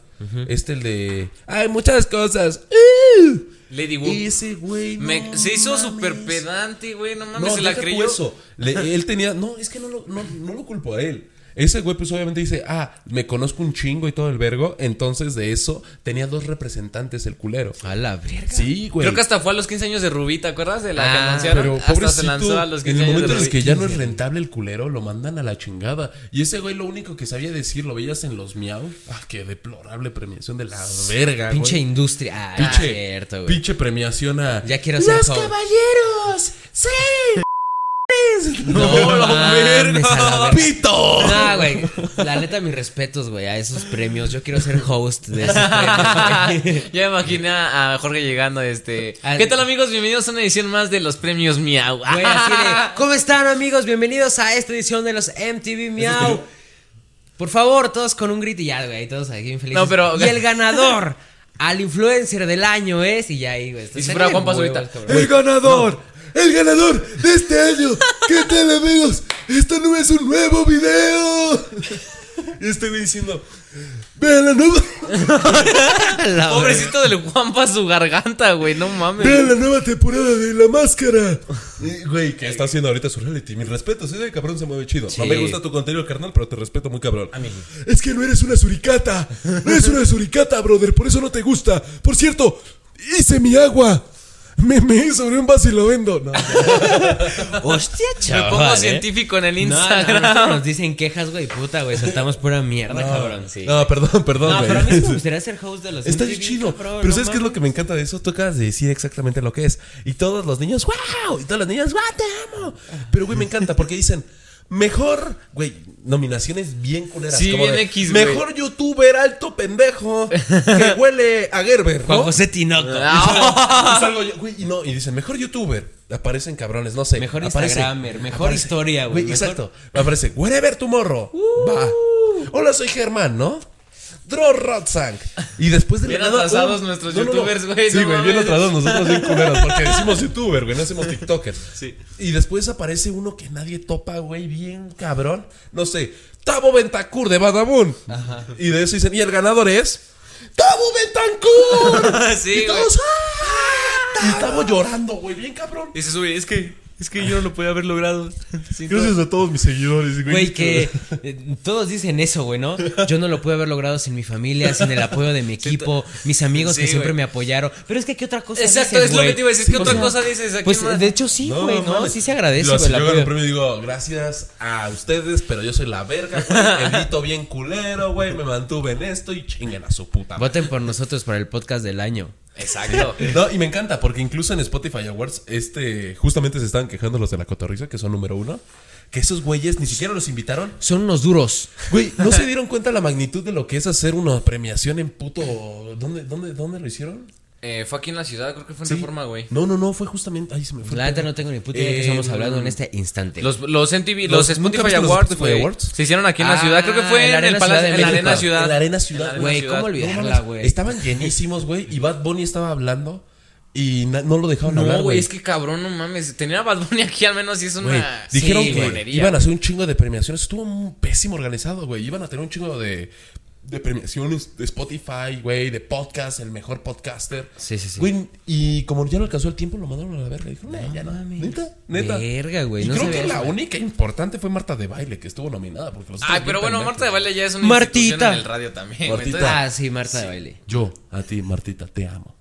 Este, el de. Hay muchas cosas. ¡Uh! Lady Wu. Ese güey. no Me- se hizo súper pedante, güey. No mames, No, se la creyó. eso. Le- él tenía. No, es que no lo, no, no lo culpo a él. Ese güey, pues obviamente dice, ah, me conozco un chingo y todo el vergo. Entonces de eso tenía dos representantes el culero. A la verga. Sí, güey. Creo que hasta fue a los 15 años de Rubí, ¿te acuerdas de la que Ah, anunciaron? Pero hasta pobrecito, se lanzó a los 15 en el momento de en el que ya no es rentable el culero, lo mandan a la chingada. Y ese güey lo único que sabía decir, lo veías en los miau. Ah, qué deplorable premiación de la verga, Pinche güey. industria. Ah, Pinche, cierto, güey. pinche premiación a... Ya quiero ser ¡Los caballeros! ¡Sí! No, la mames, verga. ¡Pito! No, güey. La neta, mis respetos, güey, a esos premios. Yo quiero ser host de esos premios, güey. Ya me imaginé a Jorge llegando, este... Al- ¿Qué tal amigos? Bienvenidos a una edición más de los premios Miau. Güey, así de, ¿Cómo están, amigos? Bienvenidos a esta edición de los MTV Miau. Por favor, todos con un grito y ya, güey. Todos aquí bien felices. No, pero- Y el ganador al influencer del año es. Y ya ahí, güey. Y si fuera Juan. ¡El ganador! ¡El ganador de este año! ¿Qué tal, amigos? ¡Esto no es un nuevo video! Y este güey diciendo... ¡Vean la nueva... Pobrecito del Juanpa su garganta, güey, no mames. ¡Vean la nueva temporada de La Máscara! Y, güey, ¿qué está haciendo ahorita su reality? Mi respeto, ese cabrón se mueve chido. No me gusta tu contenido, carnal, pero te respeto muy cabrón. Es que no eres una suricata. No eres una suricata, brother, por eso no te gusta. Por cierto, hice mi agua. Me me sobre un vaso y lo vendo. No, Hostia, Me chaval. pongo ¿eh? científico en el No, no, Instagram. nosotros nos dicen quejas, güey, puta, güey. Soltamos pura mierda, cabrón. Sí. no, perdón, perdón, No, güey. pero a mí sí me gustaría ser host de los Está MTV, chido. cabrón, pero no ¿sabes qué es lo mames. que me encanta de eso? Tú acabas de decir exactamente lo que es. Y todos los niños, ¡wow! Y todas las niñas, ¡wow! Te amo. Pero, güey, me encanta porque dicen, mejor, güey, nominaciones bien culeras. Sí, como bien de, X, güey. Mejor youtuber alto pendejo que huele a Gerber. Juan ¿no? José Tinoco. Y salgo yo, güey, y no, y dicen, mejor youtuber. Aparecen cabrones, no sé. Mejor aparece- Instagramer, mejor historia, güey, mejor- Exacto. Aparece, wherever tomorrow. Va. Hola, soy Germán, ¿no? Draw Rotzang. Y después de Bien la nada, atrasados un- nuestros youtubers, güey, Sí, no güey, bien atrasados nosotros bien culeros. Porque decimos youtuber, güey, no hacemos tiktokers. Sí. Y después aparece uno que nadie topa, güey, bien cabrón. No sé, Tabo Bentacur de Badabun. Y de eso dicen, y el ganador es. ¡Tabo Bentancur! Sí, y todos, ¡ah! Y Tabo llorando, güey, bien cabrón. Y se sube, es que, es que yo no lo podía haber logrado. todo. Gracias a todos mis seguidores, Güey, que eh, todos dicen eso, güey, ¿no? Yo no lo pude haber logrado sin mi familia, sin el apoyo de mi equipo, mis amigos Sí, que siempre güey. me apoyaron. Pero es que, ¿qué otra cosa Exacto, dices, es lo güey? que te iba a decir. ¿Qué O otra sea, cosa dices? ¿A Pues más? de hecho sí, güey, ¿no? mames. Sí se agradece, Yo, güey, yo gano el premio digo, gracias a ustedes, pero yo soy la verga, güey. Edito bien culero, güey. Me mantuve en esto y chinguen a su puta. Voten por nosotros para el podcast del año. Exacto. No, y me encanta, porque incluso en Spotify Awards, este, justamente se estaban quejando los de la cotorriza, que son número uno, que esos güeyes ni siquiera los invitaron. Son unos duros. Güey, ¿no se dieron cuenta la magnitud de lo que es hacer una premiación en puto. ¿Dónde, dónde, dónde lo hicieron? Eh, fue aquí en la ciudad, creo que fue en Sí. Reforma, güey. No, no, no, fue justamente. Ay, se me fue. La neta no tengo ni puta idea de qué Eh, estamos hablando en este instante. Los, los MTV, Los- los, ¿nunca Spotify viste los Awards, Spotify Awards? se hicieron aquí en la Ah, ciudad. Creo que fue en la en, Arena el Palacio, en la. Arena Ciudad. En la Arena Ciudad, Güey. ¿cómo No olvidarla, güey? Estaban llenísimos, güey, y Bad Bunny estaba hablando y no lo dejaban hablar, No, güey. es que cabrón, no mames. Tener a Bad Bunny aquí al menos sí es una. dijeron sí, que iban a hacer un chingo de premiaciones. Estuvo un pésimo organizado, güey. Iban a tener un chingo de, de premiaciones de Spotify, güey, de podcast, el mejor podcaster. Sí, sí, sí. Güey, y como ya no alcanzó el tiempo, lo mandaron a la verga. Dijeron, "Nah, ya no. mames. Neta, neta. Verga, güey, Y no creo que la única importante fue Marta de Baile, que estuvo nominada. Porque los Ay, pero bueno. Marta de Baile ya es una Martita. institución en el radio también, güey. Martita. Entonces, Ah, sí, Marta de baile. Yo, a ti, Martita, te amo.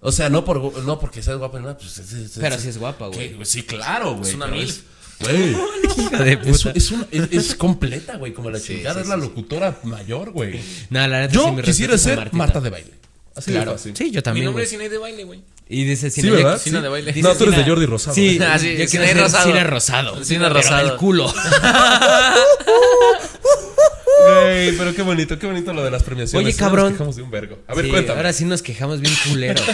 O sea, no, por, no porque seas guapa, no, pues, es- es- Pero sí es guapa, güey. Sí, claro, güey. Es una milf. Güey. Hija de Es, puta. es, una- es- es completa, güey, como la chingada. sí, es la locutora mayor, güey. No, la neta Yo sí, quisiera ser Martita. Marta de baile. Así Claro. fácil. Sí, yo Mi también. nombre güey. es Cine de Baile, güey. Y dice Sí, cine ¿verdad? Cine Sí. de baile. No, tú eres de Jordi Rosado. Sí. Ah, sí, yo cine rosado. Cine rosado. Cine Pero rosado. del culo. Güey, pero qué bonito, qué bonito lo de las premiaciones. Oye, Sí, nos cabrón. quejamos de un vergo. A ver, Sí, cuéntame. Ahora sí nos quejamos bien culero.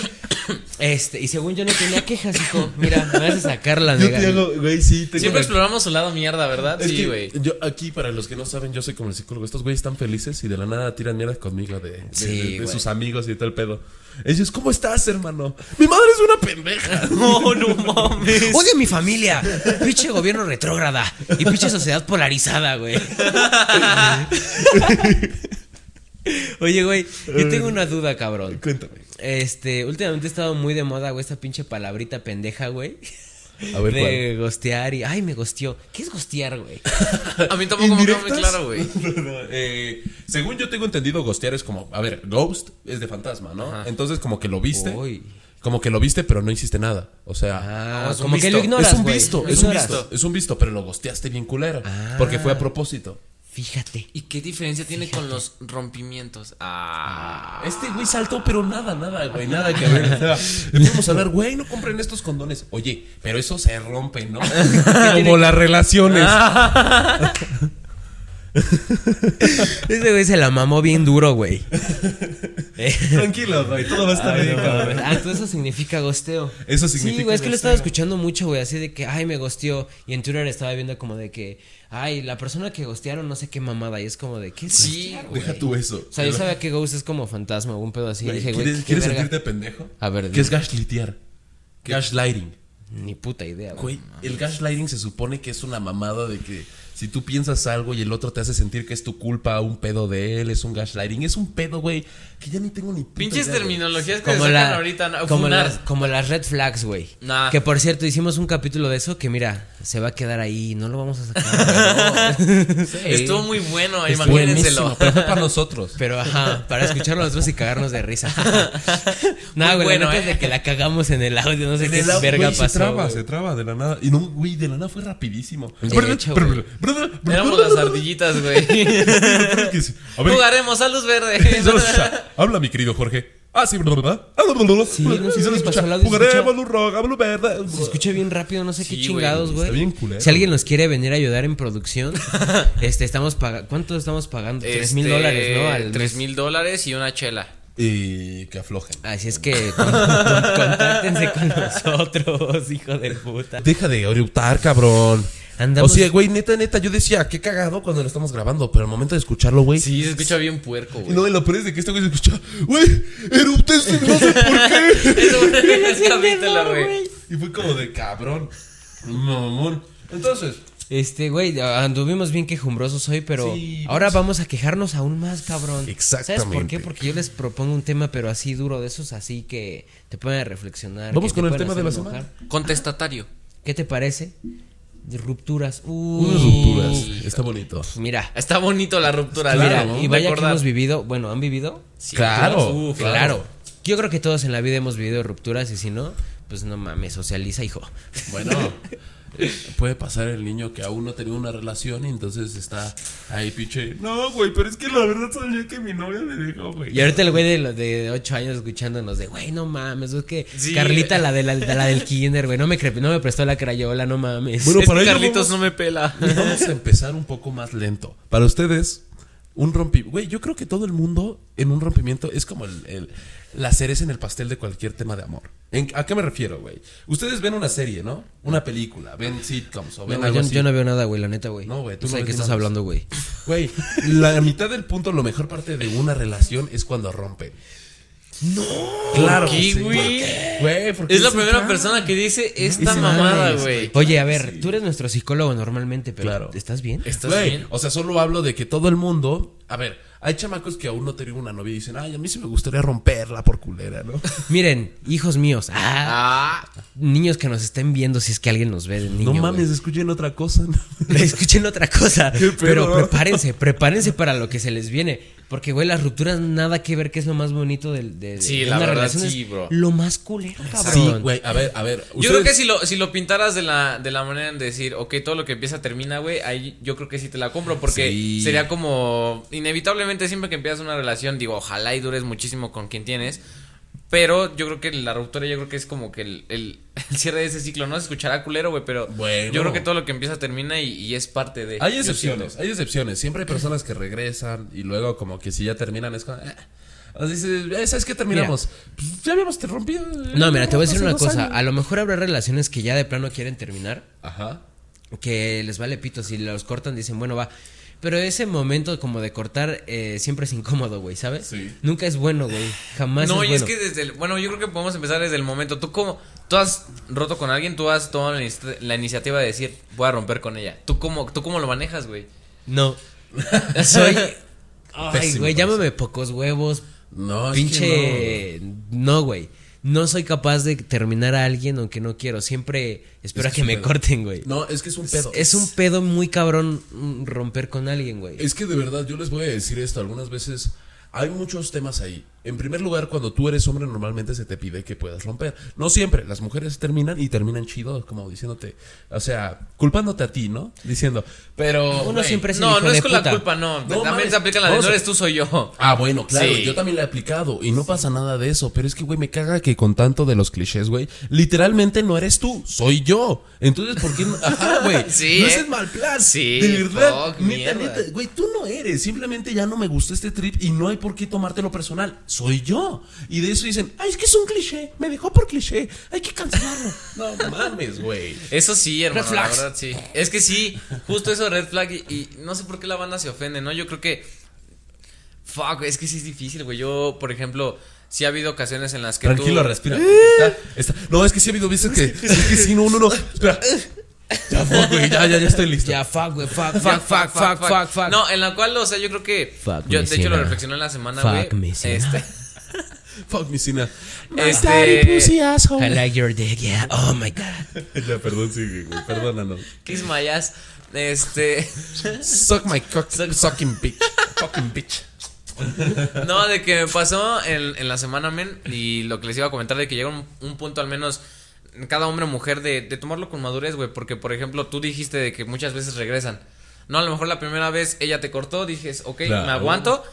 Este, y según yo no tenía quejas, hijo. Mira, me vas a sacar la Yo nega. te hago, güey, sí, tengo Siempre exploramos su lado mierda, ¿verdad? Es sí, güey. yo aquí, para los que no saben, yo soy como el psicólogo. Estos güeyes están felices y de la nada tiran mierda conmigo de, de- Sí, de- de güey. sus amigos y todo el pedo. Ellos, ¿cómo estás, hermano? Mi madre es una pendeja. No, no mames. Odio a mi familia. Pinche gobierno retrógrada. Y pinche sociedad polarizada, güey. Oye, güey, yo tengo una duda, cabrón. Cuéntame. Este, últimamente ha estado muy de moda, güey, esta pinche palabrita pendeja, güey. A ver, de gostear y. Ay, me gosteó. ¿Qué es gostear, güey? A mí tampoco me quedó muy claro, güey. No, no, eh, según yo tengo entendido, ghostear es como, a ver, ghost es de fantasma, ¿no? Entonces como que lo viste, Uy. como que lo viste, pero no hiciste nada. O sea, Ah, un como que lo ignoras, es un visto, es un visto, es un visto, pero lo gosteaste bien culero, Ah. porque fue a propósito. Fíjate. ¿Y qué diferencia tiene con los rompimientos? Ah. Este güey saltó, pero nada, nada, güey, nada que ver. Sea, le podemos hablar, güey, no compren estos condones. Oye, pero eso se rompe, ¿no? Como las relaciones. Ese güey se la mamó bien duro, güey. Tranquilo, güey, todo va a estar bien, cabrón. Ah, entonces eso significa gosteo. Eso significa Sí, güey, es que lo estaba escuchando mucho, güey, así de que, ay, me gosteó. Y en Twitter estaba viendo como de que, ay, la persona que gostearon no sé qué mamada. Y es como de, ¿qué es Sí, gostear, güey. Deja tú eso. O sea, yo sabía que ghost es como fantasma o un pedo así. Y Güey, dije, güey, ¿Quieres, ¿qué quieres verga? sentirte pendejo? A ver, ¿Qué es dime. gaslightear? Gaslighting. Ni puta idea, güey. Güey, el gaslighting se supone que es una mamada de que si tú piensas algo y el otro te hace sentir que es tu culpa, un pedo de él, es un gaslighting. Es un pedo, güey, que ya ni tengo ni puta Pinches idea, terminologías que Como, la, ahorita. No, como, las, como las red flags, güey. Nah. Que por cierto, hicimos un capítulo de eso que mira, se va a quedar ahí, no lo vamos a sacar. Sí. Estuvo muy bueno, imagínenselo. pero fue para nosotros. Pero ajá, para escucharlo nosotros y cagarnos de risa. no, güey, bueno, la neta ¿eh? es de que la cagamos en el audio, no sé qué En verga pasó. Se traba, se traba de la nada. Y no, güey, de la nada fue rapidísimo. De hecho, güey. Éramos las ardillitas, güey. Jugaremos a luz verde. Habla, mi querido Jorge. Ah, sí, ¿verdad? Sí, no sé qué pasó se Jugaremos luz roja, luz verde. Se escucha bien rápido, no sé Sí, qué güey, chingados, está güey. bien culero. Si alguien nos quiere venir a ayudar en producción, este, estamos pagando. ¿Cuánto estamos pagando? Tres mil Este, dólares, ¿no? Tres mil dólares y una chela. Y que aflojen. Así es que con- con- contáctense con nosotros, hijo de puta. Deja de eructar, cabrón. Andamos- O sea, güey, neta, neta, yo decía, qué cagado cuando lo estamos grabando, pero al momento de escucharlo, güey. Sí, se escucha bien puerco, güey. no, y lo peor es de que este güey se escucha, güey, eruptes, no sé por qué. Eso fue capítulo, güey. y fue como de cabrón. Mamón. Entonces, Este, güey, anduvimos bien quejumbrosos hoy, pero Sí, ahora vamos- vamos a quejarnos aún más, cabrón. ¿Sabes por Exactamente. qué? Porque yo les propongo un tema, pero así duro, de esos así que te ponen a reflexionar. Vamos te con el pueden tema de la enojar. Contestatario. ¿Qué te parece? De rupturas. Uh, unas rupturas. Está bonito. Mira, Está bonito la ruptura. mira, ¿no? y vaya que hemos vivido, bueno, ¿han vivido? Sí, Claro. Uf, Claro. Yo creo que todos en la vida hemos vivido rupturas y si no, pues no mames, socializa, hijo. Bueno, puede pasar el niño que aún no tenía una relación y entonces está ahí pinche. No, güey, pero es que la verdad soñé que mi novia me dejó, güey. Y ahorita el güey de, lo- de 8 años escuchándonos de, güey, no mames, es que Sí. Carlita, la, de la, de la del kinder, güey, no me, no me prestó la crayola, no mames. Bueno, Es para que ello Carlitos vamos- no me pela. Vamos a empezar un poco más lento. Para ustedes, un rompimiento. Güey, yo creo que todo el mundo en un rompimiento es como el, el- la cereza en el pastel de cualquier tema de amor. ¿En- ¿A qué me refiero, güey? Ustedes ven una serie, ¿no? Una película, ven sitcoms o No, ven güey, algo yo, así. yo no veo nada, güey, la neta, güey. No, güey, tú No sé no de qué estás hablando, güey. Güey, la mitad del punto, lo mejor parte de una relación es cuando rompen. No. Claro. güey? Güey, porque Es la primera persona que dice esta No mamada, güey. Oye, a ver, tú eres nuestro psicólogo normalmente, pero Claro. ¿estás bien? ¿Estás bien? O sea, solo hablo de que todo el mundo. A ver, hay chamacos que aún no tienen una novia y dicen, ay, a mí sí me gustaría romperla por culera, ¿no? Miren, hijos míos, ah, Ah, niños que nos estén viendo si es que alguien nos ve de niño. no mames, escuchen otra cosa. Escuchen otra cosa, pero prepárense, prepárense para lo que se les viene. Porque, güey, las rupturas nada que ver que es lo más bonito del- de, de, Sí, de la una verdad, relación. sí, es bro. Lo más culero, sí, cabrón. güey, a ver, a ver. Yo creo que si lo, si lo pintaras de la, de la manera de decir, ok, todo lo que empieza termina, güey, ahí yo creo que sí te la compro. Porque Sí. sería como, inevitablemente siempre que empiezas una relación, digo, ojalá y dures muchísimo con quien tienes. Pero yo creo que la ruptura, yo creo que es como que el, el- el cierre de ese ciclo. No se escuchará culero, güey, pero Bueno. yo creo que todo lo que empieza termina y, y es parte de. Hay excepciones, hay excepciones. Siempre hay personas que regresan y luego, como que si ya terminan, es como. eh. Dices, "Eh, ¿sabes qué terminamos? Pues ya habíamos te rompido. No, mira, te voy a decir una cosa. años. A lo mejor habrá relaciones que ya de plano quieren terminar, Ajá. que les vale pito. Si los cortan, dicen, bueno, va. Pero ese momento como de cortar eh, siempre es incómodo, güey, ¿sabes? Sí. Nunca es bueno, güey. Jamás No, es y bueno. es que desde el, bueno, yo creo que podemos empezar desde el momento. Tú como, tú has roto con alguien, tú has tomado la, inici- la iniciativa de decir, voy a romper con ella. ¿Tú cómo, tú cómo lo manejas, güey? No. Soy... Ay, güey, llámame pocos huevos. No, es pinche... que No, güey. No soy capaz de terminar a alguien aunque no quiero. Siempre espero Es a que me pedo. corten, güey. no. No, es que es un pedo. Es un pedo muy cabrón mm, romper con alguien, güey. Es que de verdad, yo les voy a decir esto. Algunas veces hay muchos temas ahí. En primer lugar, cuando tú eres hombre, normalmente se te pide que puedas romper. No siempre. Las mujeres terminan y terminan chido, como diciéndote. O sea, culpándote a ti, ¿no? Diciendo, pero. Uno güey, siempre No, no es con la culpa, no. No También mames. se aplica la de No, eres tú, soy yo. Ah, bueno, claro, Sí. yo también la he aplicado y no pasa nada de eso, pero es que, güey, me caga que con tanto de los clichés, güey, literalmente no eres tú, soy yo. Entonces, ¿por qué no? Ajá, güey. Sí, no es el mal plan. Sí, De verdad, fuck, neta, mierda. neta, güey, tú no eres, simplemente ya no me gustó este trip y no hay por qué tomártelo personal, soy yo. Y de eso dicen, ay, es que es un cliché, me dejó por cliché, hay que cancelarlo. No mames, güey. Eso sí, hermano, Red la flags. verdad sí. Es que sí, justo eso red flag y, y no sé por qué la banda se ofende, ¿no? Yo creo que fuck, es que sí es difícil, güey. Yo, por ejemplo, sí ha habido ocasiones en las que Tranquilo, tú respira. Está- está- No, es que sí ha habido veces que, es que sí, no, no, no, espera. Ya, fuck, güey, ya, ya, ya estoy listo. Ya, fuck, güey, fuck, fuck, fuck, fuck, fuck, fuck. No, en la cual, o sea, yo creo que Fuck yo me, de hecho lo reflexioné en la semana, Fuck güey. me, Sina. Este, Fuck mi cina. este I like your dick, yeah. Oh my god. Ya, perdón, sigue, güey, perdónanos. Kiss my ass. Este, Suck my cock, sucking bitch. Fucking bitch. no, de que me pasó en, en la semana, men, y lo que les iba a comentar de que llega un, un punto al menos cada hombre o mujer de, de tomarlo con madurez, güey, porque por ejemplo tú dijiste de que muchas veces regresan. No, a lo mejor la primera vez ella te cortó, dijes, ok, Claro. me aguanto,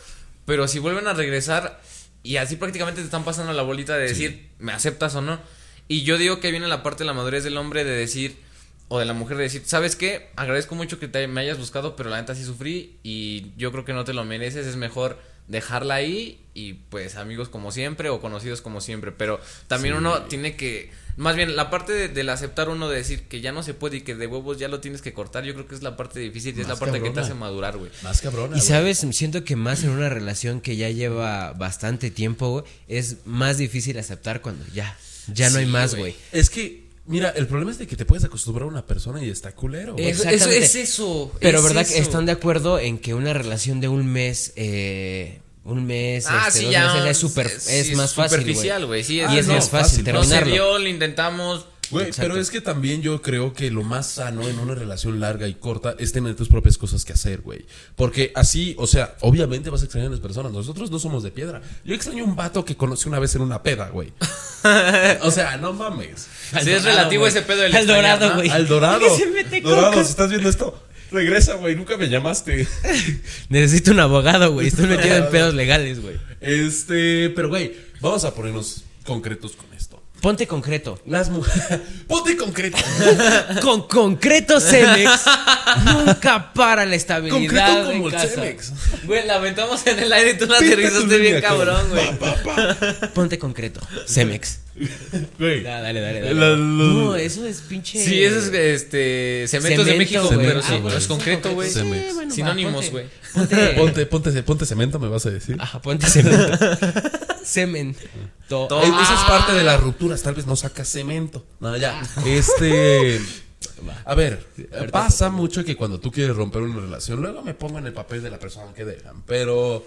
pero si vuelven a regresar y así prácticamente te están pasando la bolita de decir, ¿me aceptas o no? Y yo digo que viene la parte de la madurez del hombre de decir, o de la mujer de decir, ¿sabes qué? Agradezco mucho que te, me hayas buscado, pero la neta sí sufrí y yo creo que no te lo mereces, es mejor dejarla ahí y pues amigos como siempre o conocidos como siempre, pero también uno tiene que, más bien la parte de- del aceptar uno de decir que ya no se puede y que de huevos ya lo tienes que cortar, yo creo que es la parte difícil y es la parte que te hace madurar, güey. Más cabrona. Y sabes, siento que más en una relación que ya lleva bastante tiempo, güey, es más difícil aceptar cuando ya, ya no hay más, güey. Es que, mira, el problema es de que te puedes acostumbrar a una persona y está culero. Eso- es eso. Pero es verdad que están de acuerdo en que una relación de un mes, eh, un mes, Ah, este, sí, dos ya. meses es super, sí, es más fácil, superficial, güey. Sí, y Ah, es no, más fácil fácil. No se terminarlo. dio, lo intentamos. Güey, pero es que también yo creo que lo más sano en una relación larga y corta es tener tus propias cosas que hacer, güey. Porque así, o sea, obviamente vas a extrañar a las personas. Nosotros no somos de piedra. Yo extraño un vato que conocí una vez en una peda, güey. o sea, no mames. Sí, es relativo ese pedo del Al extrañar, dorado, ¿no? güey. Al dorado. ¿Por qué se mete dorado, si estás viendo esto, regresa, güey. Nunca me llamaste. Necesito un abogado, güey. Estoy metido en pedos legales, güey. Este, pero güey, vamos a ponernos concretos con esto. Ponte concreto. Las mujeres. Ponte concreto. Con concreto Cemex nunca para la estabilidad. concreto como el casa. Cemex. Güey, la aventamos en el aire y tú la aterrizaste bien cabrón, güey. Ponte concreto. Cemex. Güey. Ya, dale, dale, dale. La- la- No, eso es pinche. Sí, eso es este cementos de Cemento, México, güey. pero sí, Ah, pero bueno, es concreto, güey. Sí, bueno, Sinónimos, güey. Ponte, Ponte, ponte, ponte cemento, me vas a decir. Ajá, ponte cemento. Cemento. To- Eh, Esa es parte de las rupturas, tal vez no sacas cemento. No, ya. Este. A ver, pasa mucho que cuando tú quieres romper una relación, luego me pongo en el papel de la persona que dejan, pero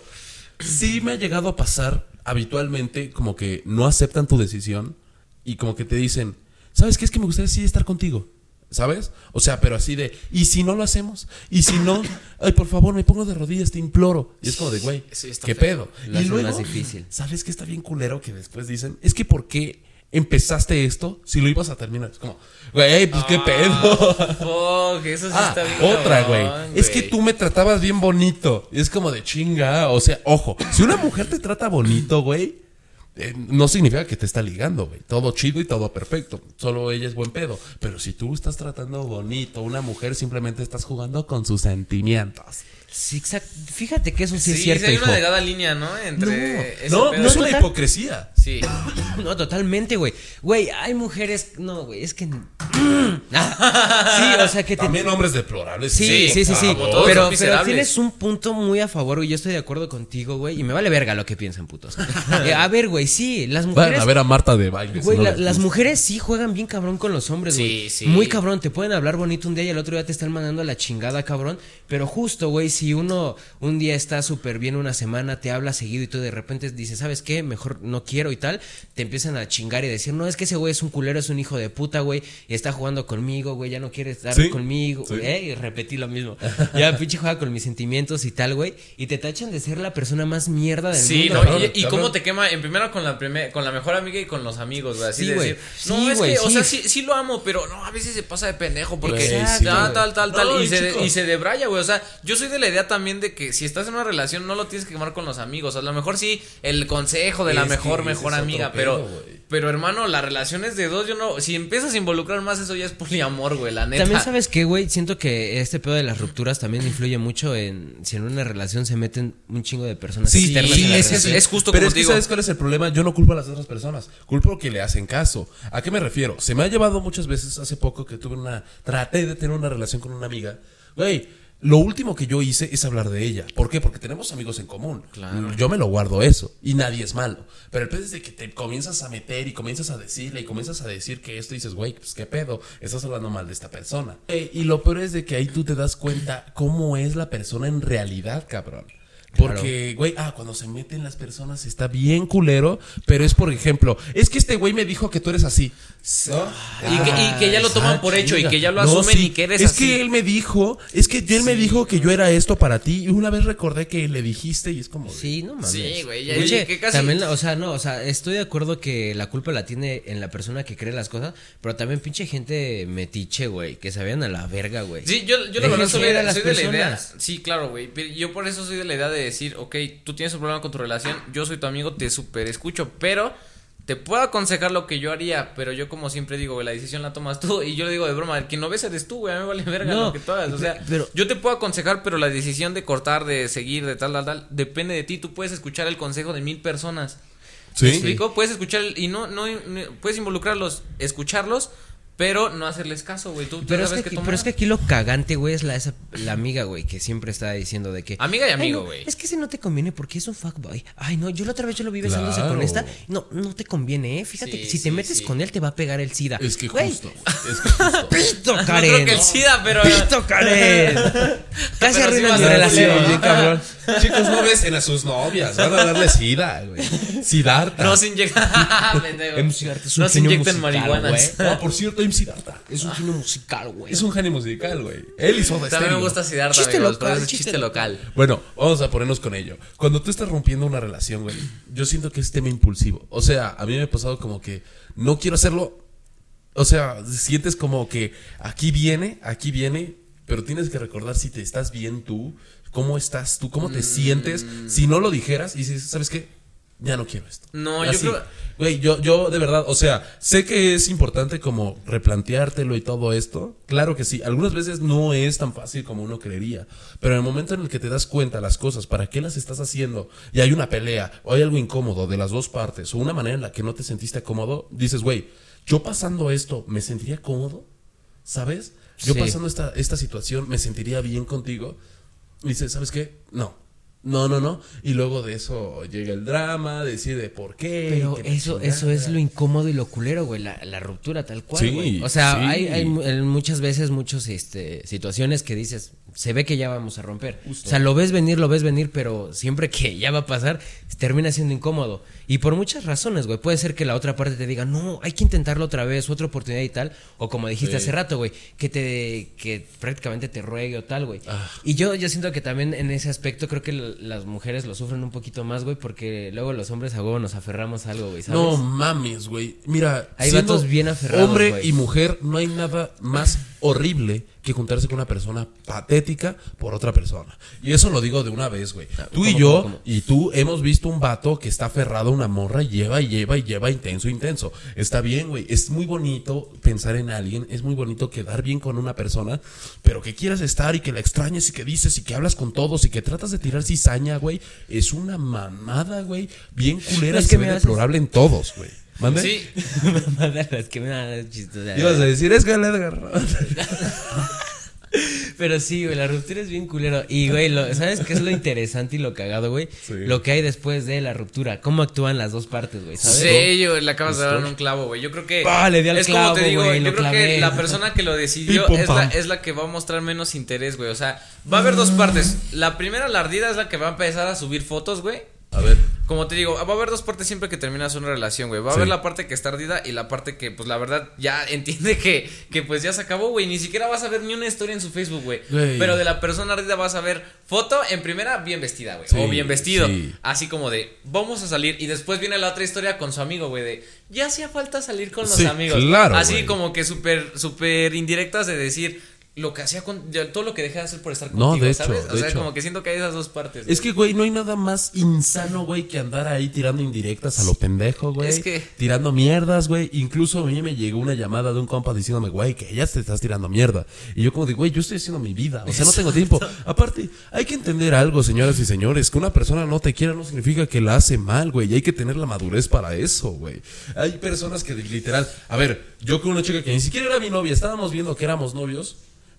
sí me ha llegado a pasar habitualmente como que no aceptan tu decisión y como que te dicen, ¿sabes qué? Es que me gustaría sí estar contigo. ¿Sabes? O sea, pero así de, ¿y si no lo hacemos? ¿Y si no? Ay, por favor, me pongo de rodillas, te imploro. Y es como de, güey, Sí, ¿qué feo. pedo? Lo y luego, difícil. ¿sabes qué está bien culero que después dicen? Es que ¿por qué empezaste esto si lo ibas a terminar? Es como, güey, pues qué pedo. Fuck, eso sí Ah, está bien. otra, güey. Es que tú me tratabas bien bonito. Es como de chinga. O sea, ojo, si una mujer te trata bonito, güey, eh, no significa que te está ligando, güey. Todo chido y todo perfecto. Solo ella es buen pedo. Pero si tú estás tratando bonito, una mujer simplemente estás jugando con sus sentimientos. Sí, exacto. Fíjate que eso sí, Sí, es cierto, sí hay hijo. una delgada línea, ¿no? Entre ese No, pedo. no es una total. hipocresía. Sí. No, totalmente, güey. Güey, hay mujeres. No, güey, es que. sí, o sea que te. También hombres deplorables. Sí, sí, sí, sí. Pero, pero tienes un punto muy a favor, güey. Yo estoy de acuerdo contigo, güey. Y me vale verga lo que piensan, putos. Eh, a ver, güey, sí, las mujeres. Vayan a ver a Marta de baile. Güey, no la- las mujeres sí juegan bien cabrón con los hombres, Sí, güey. sí. Muy cabrón, te pueden hablar bonito un día y el otro día te están mandando a la chingada, cabrón. Pero justo, güey, si uno un día está súper bien una semana, te habla seguido y tú de repente dices, ¿sabes qué? Mejor no quiero y tal, te empiezan a chingar y decir, no, es que ese güey es un culero, es un hijo de puta, güey, y está jugando conmigo, güey, ya no quiere estar Sí, conmigo, sí. eh, y repetí lo mismo. Ya pinche juega con mis sentimientos y tal, güey, y te tachan de ser la persona más mierda del Sí, mundo. ¿no? cabrón, Y, cómo te quema, en primero con la primer, con la mejor amiga y con los amigos, güey. Así Sí, de güey. decir, Sí, no, es güey, que, o sí. sea, sí, sí lo amo, pero no, a veces se pasa de pendejo porque Exacto, tal, tal, tal, tal. No, y, se, y se debraya, güey. O sea, yo soy de la idea también de que si estás en una relación no lo tienes que quemar con los amigos. A lo mejor sí, el consejo de la Es que mejor, mejor es amiga, pedo, pero, güey. pero hermano, la relación es de dos, yo no, si empiezas a involucrar más eso ya es poliamor, güey, la neta. También sabes qué, güey, siento que este pedo de las rupturas también influye mucho en si en una relación se meten un chingo de personas Sí, externas sí, en la es- relación. es justo Pero como es que digo. ¿sabes cuál es el problema? Yo no culpo a las otras personas. Culpo que le hacen caso. ¿A qué me refiero? Se me ha llevado muchas veces hace poco que tuve una... Traté de tener una relación con una amiga. Güey, lo último que yo hice es hablar de ella. ¿Por qué? Porque tenemos amigos en común. Yo me lo guardo eso. Y nadie es malo. Pero el pedo es de que te comienzas a meter y comienzas a decirle y comienzas a decir que esto y dices, güey, pues qué pedo. Estás hablando mal de esta persona. Eh, y lo peor es de que ahí tú te das cuenta cómo es la persona en realidad, cabrón. Porque, güey, ah, cuando se meten las personas está bien culero, pero es por ejemplo, es que este güey me dijo que tú eres así. ¿no? Y que, y que ya lo toman Ah, por hecho y que ya lo No, asumen sí, y que eres es así. que él me dijo, es que él me dijo que yo era esto para ti y una vez recordé que le dijiste y es como Sí, no mames. Sí, güey, ya- que casi- También, o sea, no, o sea, estoy de acuerdo que la culpa la tiene en la persona que cree las cosas, pero también pinche gente metiche, güey, que sabían a la verga, güey. Sí, yo, yo la verdad soy, de- soy de la idea. Sí, claro, güey. Yo por eso soy de la idea de decir, ok, tú tienes un problema con tu relación, yo soy tu amigo, te super escucho, pero te puedo aconsejar lo que yo haría, pero yo como siempre digo, güey, la decisión la tomas tú. Y yo le digo de broma, el que no ves eres tú, güey, a mí me vale verga No, lo que tú hagas. O sea, pero- yo te puedo aconsejar, pero la decisión de cortar, de seguir, de tal, tal, tal, depende de ti. Tú puedes escuchar el consejo de mil personas. Sí. ¿Me explico? Puedes escuchar y no, no, no- puedes involucrarlos, escucharlos, pero no hacerles caso, güey. Tú, tú Pero es, sabes que qué aquí, pero es que aquí lo cagante, güey, es la, esa, la amiga, güey, que siempre está diciendo de que... Amiga y "Ay, amigo, no, güey. Es que ese no te conviene porque es un fuckboy. Ay, no, yo la otra vez yo lo vi besándose Claro. con esta. No, no te conviene, ¿eh? Fíjate Sí, que si sí, te metes sí. con él te va a pegar el SIDA. Es que justo, güey, es que justo. ¡Pito, No Karen! creo que el SIDA, pero. ¡Pito, Karen! Casi Pero sí arruinas va a mi relación, bien cabrón. Chicos, no besen a sus novias. Van a darle sida, güey. Siddhartha. No se es un no se musical, marihuanas. No, por cierto, MC Siddhartha. Es un genio musical, güey. Es un genio musical, güey. Él hizo de También me gusta Siddhartha, Chiste amigos, local, pero es chiste chiste local. Bueno, vamos a ponernos con ello. Cuando tú estás rompiendo una relación, güey, yo siento que es tema impulsivo. O sea, a mí me ha pasado como que no quiero hacerlo. O sea, sientes como que aquí viene, aquí viene, pero tienes que recordar si te estás bien tú, cómo estás tú, cómo te sientes. Si no lo dijeras y dices, ¿sabes qué? Ya no quiero esto. No, yo creo- Güey, yo, yo de verdad, o sea, sé que es importante como replanteártelo y todo esto. Claro que sí. Algunas veces no es tan fácil como uno creería. Pero en el momento en el que te das cuenta las cosas, para qué las estás haciendo, y hay una pelea, o hay algo incómodo de las dos partes, o una manera en la que no te sentiste cómodo, dices, güey, yo pasando esto, ¿me sentiría cómodo? ¿Sabes? Yo Sí. pasando esta, esta situación, ¿me sentiría bien contigo? Y dices, ¿sabes qué? No. No, no, no. Y luego de eso llega el drama, decide por qué. Pero eso, chingada. eso es lo incómodo y lo culero, güey, la, la ruptura tal cual, Sí, güey. O sea, sí. hay, hay muchas veces, muchas este, situaciones que dices, se ve que ya vamos a romper. O sea, lo ves venir, lo ves venir, pero siempre que ya va a pasar, termina siendo incómodo. Y por muchas razones, güey. Puede ser que la otra parte te diga, no, hay que intentarlo otra vez, otra oportunidad y tal. O como dijiste Sí. hace rato, güey, que te, que prácticamente te ruegue o tal, güey. Ah. Y yo, yo siento que también en ese aspecto creo que las mujeres lo sufren un poquito más, güey, porque luego los hombres a huevo nos aferramos a algo, güey, ¿sabes? No mames, güey. Mira, Hay vatos bien aferrados, Hombre y mujer, no hay nada más horrible que juntarse con una persona patética por otra persona. Y eso lo digo de una vez, güey. Tú y ¿cómo, yo cómo, y tú hemos visto un vato que está aferrado a una morra y lleva y lleva y lleva intenso, intenso. Está bien, güey. Es muy bonito pensar en alguien, es muy bonito quedar bien con una persona, pero que quieras estar y que la extrañes y que dices y que hablas con todos y que tratas de tirar cizaña, güey, es una mamada, güey, bien culera Es y que se me ve haces- deplorable en todos, güey. ¿Mande? Sí, es que me da chistosa. Ibas a decir, es que el Edgar. Pero sí, güey, la ruptura es bien culero. Y, güey, lo- ¿sabes qué es lo interesante y lo cagado, güey? Sí. Lo que hay después de la ruptura. Cómo actúan las dos partes, güey, ¿sabes? Sí, yo le acabas de dar en un clavo, güey. Yo creo que. Ah, le di al es como te digo, güey, yo lo creo que la persona que lo decidió es la, es la que va a mostrar menos interés, güey. O sea, va a haber dos partes. La primera, la ardida, es la que va a empezar a subir fotos, güey. A ver. Como te digo, va a haber dos partes siempre que terminas una relación, güey. Va a Sí. haber la parte que está ardida y la parte que, pues, la verdad, ya entiende que, que pues, ya se acabó, güey. Ni siquiera vas a ver ni una historia en su Facebook, güey. Pero de la persona ardida vas a ver foto en primera bien vestida, güey. Sí, o bien vestido. sí. Así como de, vamos a salir. Y después viene la otra historia con su amigo, güey. De, ya hacía falta salir con los Sí, amigos. claro, Así como que súper, súper indirectas de decir... Lo que hacía con. Todo lo que dejé de hacer por estar No, contigo, de hecho, ¿sabes? O sea, hecho. como que siento que hay esas dos partes. Es que, güey, no hay nada más insano, güey, que andar ahí tirando indirectas a lo pendejo, güey. Es que- Tirando mierdas, güey. Incluso a mí me llegó una llamada de un compa diciéndome, güey, que ya te estás tirando mierda. Y yo como digo, güey, yo estoy haciendo mi vida. O sea, no tengo tiempo. Aparte, hay que entender algo, señoras y señores. Que una persona no te quiera no significa que la hace mal, güey. Y hay que tener la madurez para eso, güey. Hay personas que literal... A ver, yo con una chica que ni siquiera era mi novia, estábamos viendo que éramos novios...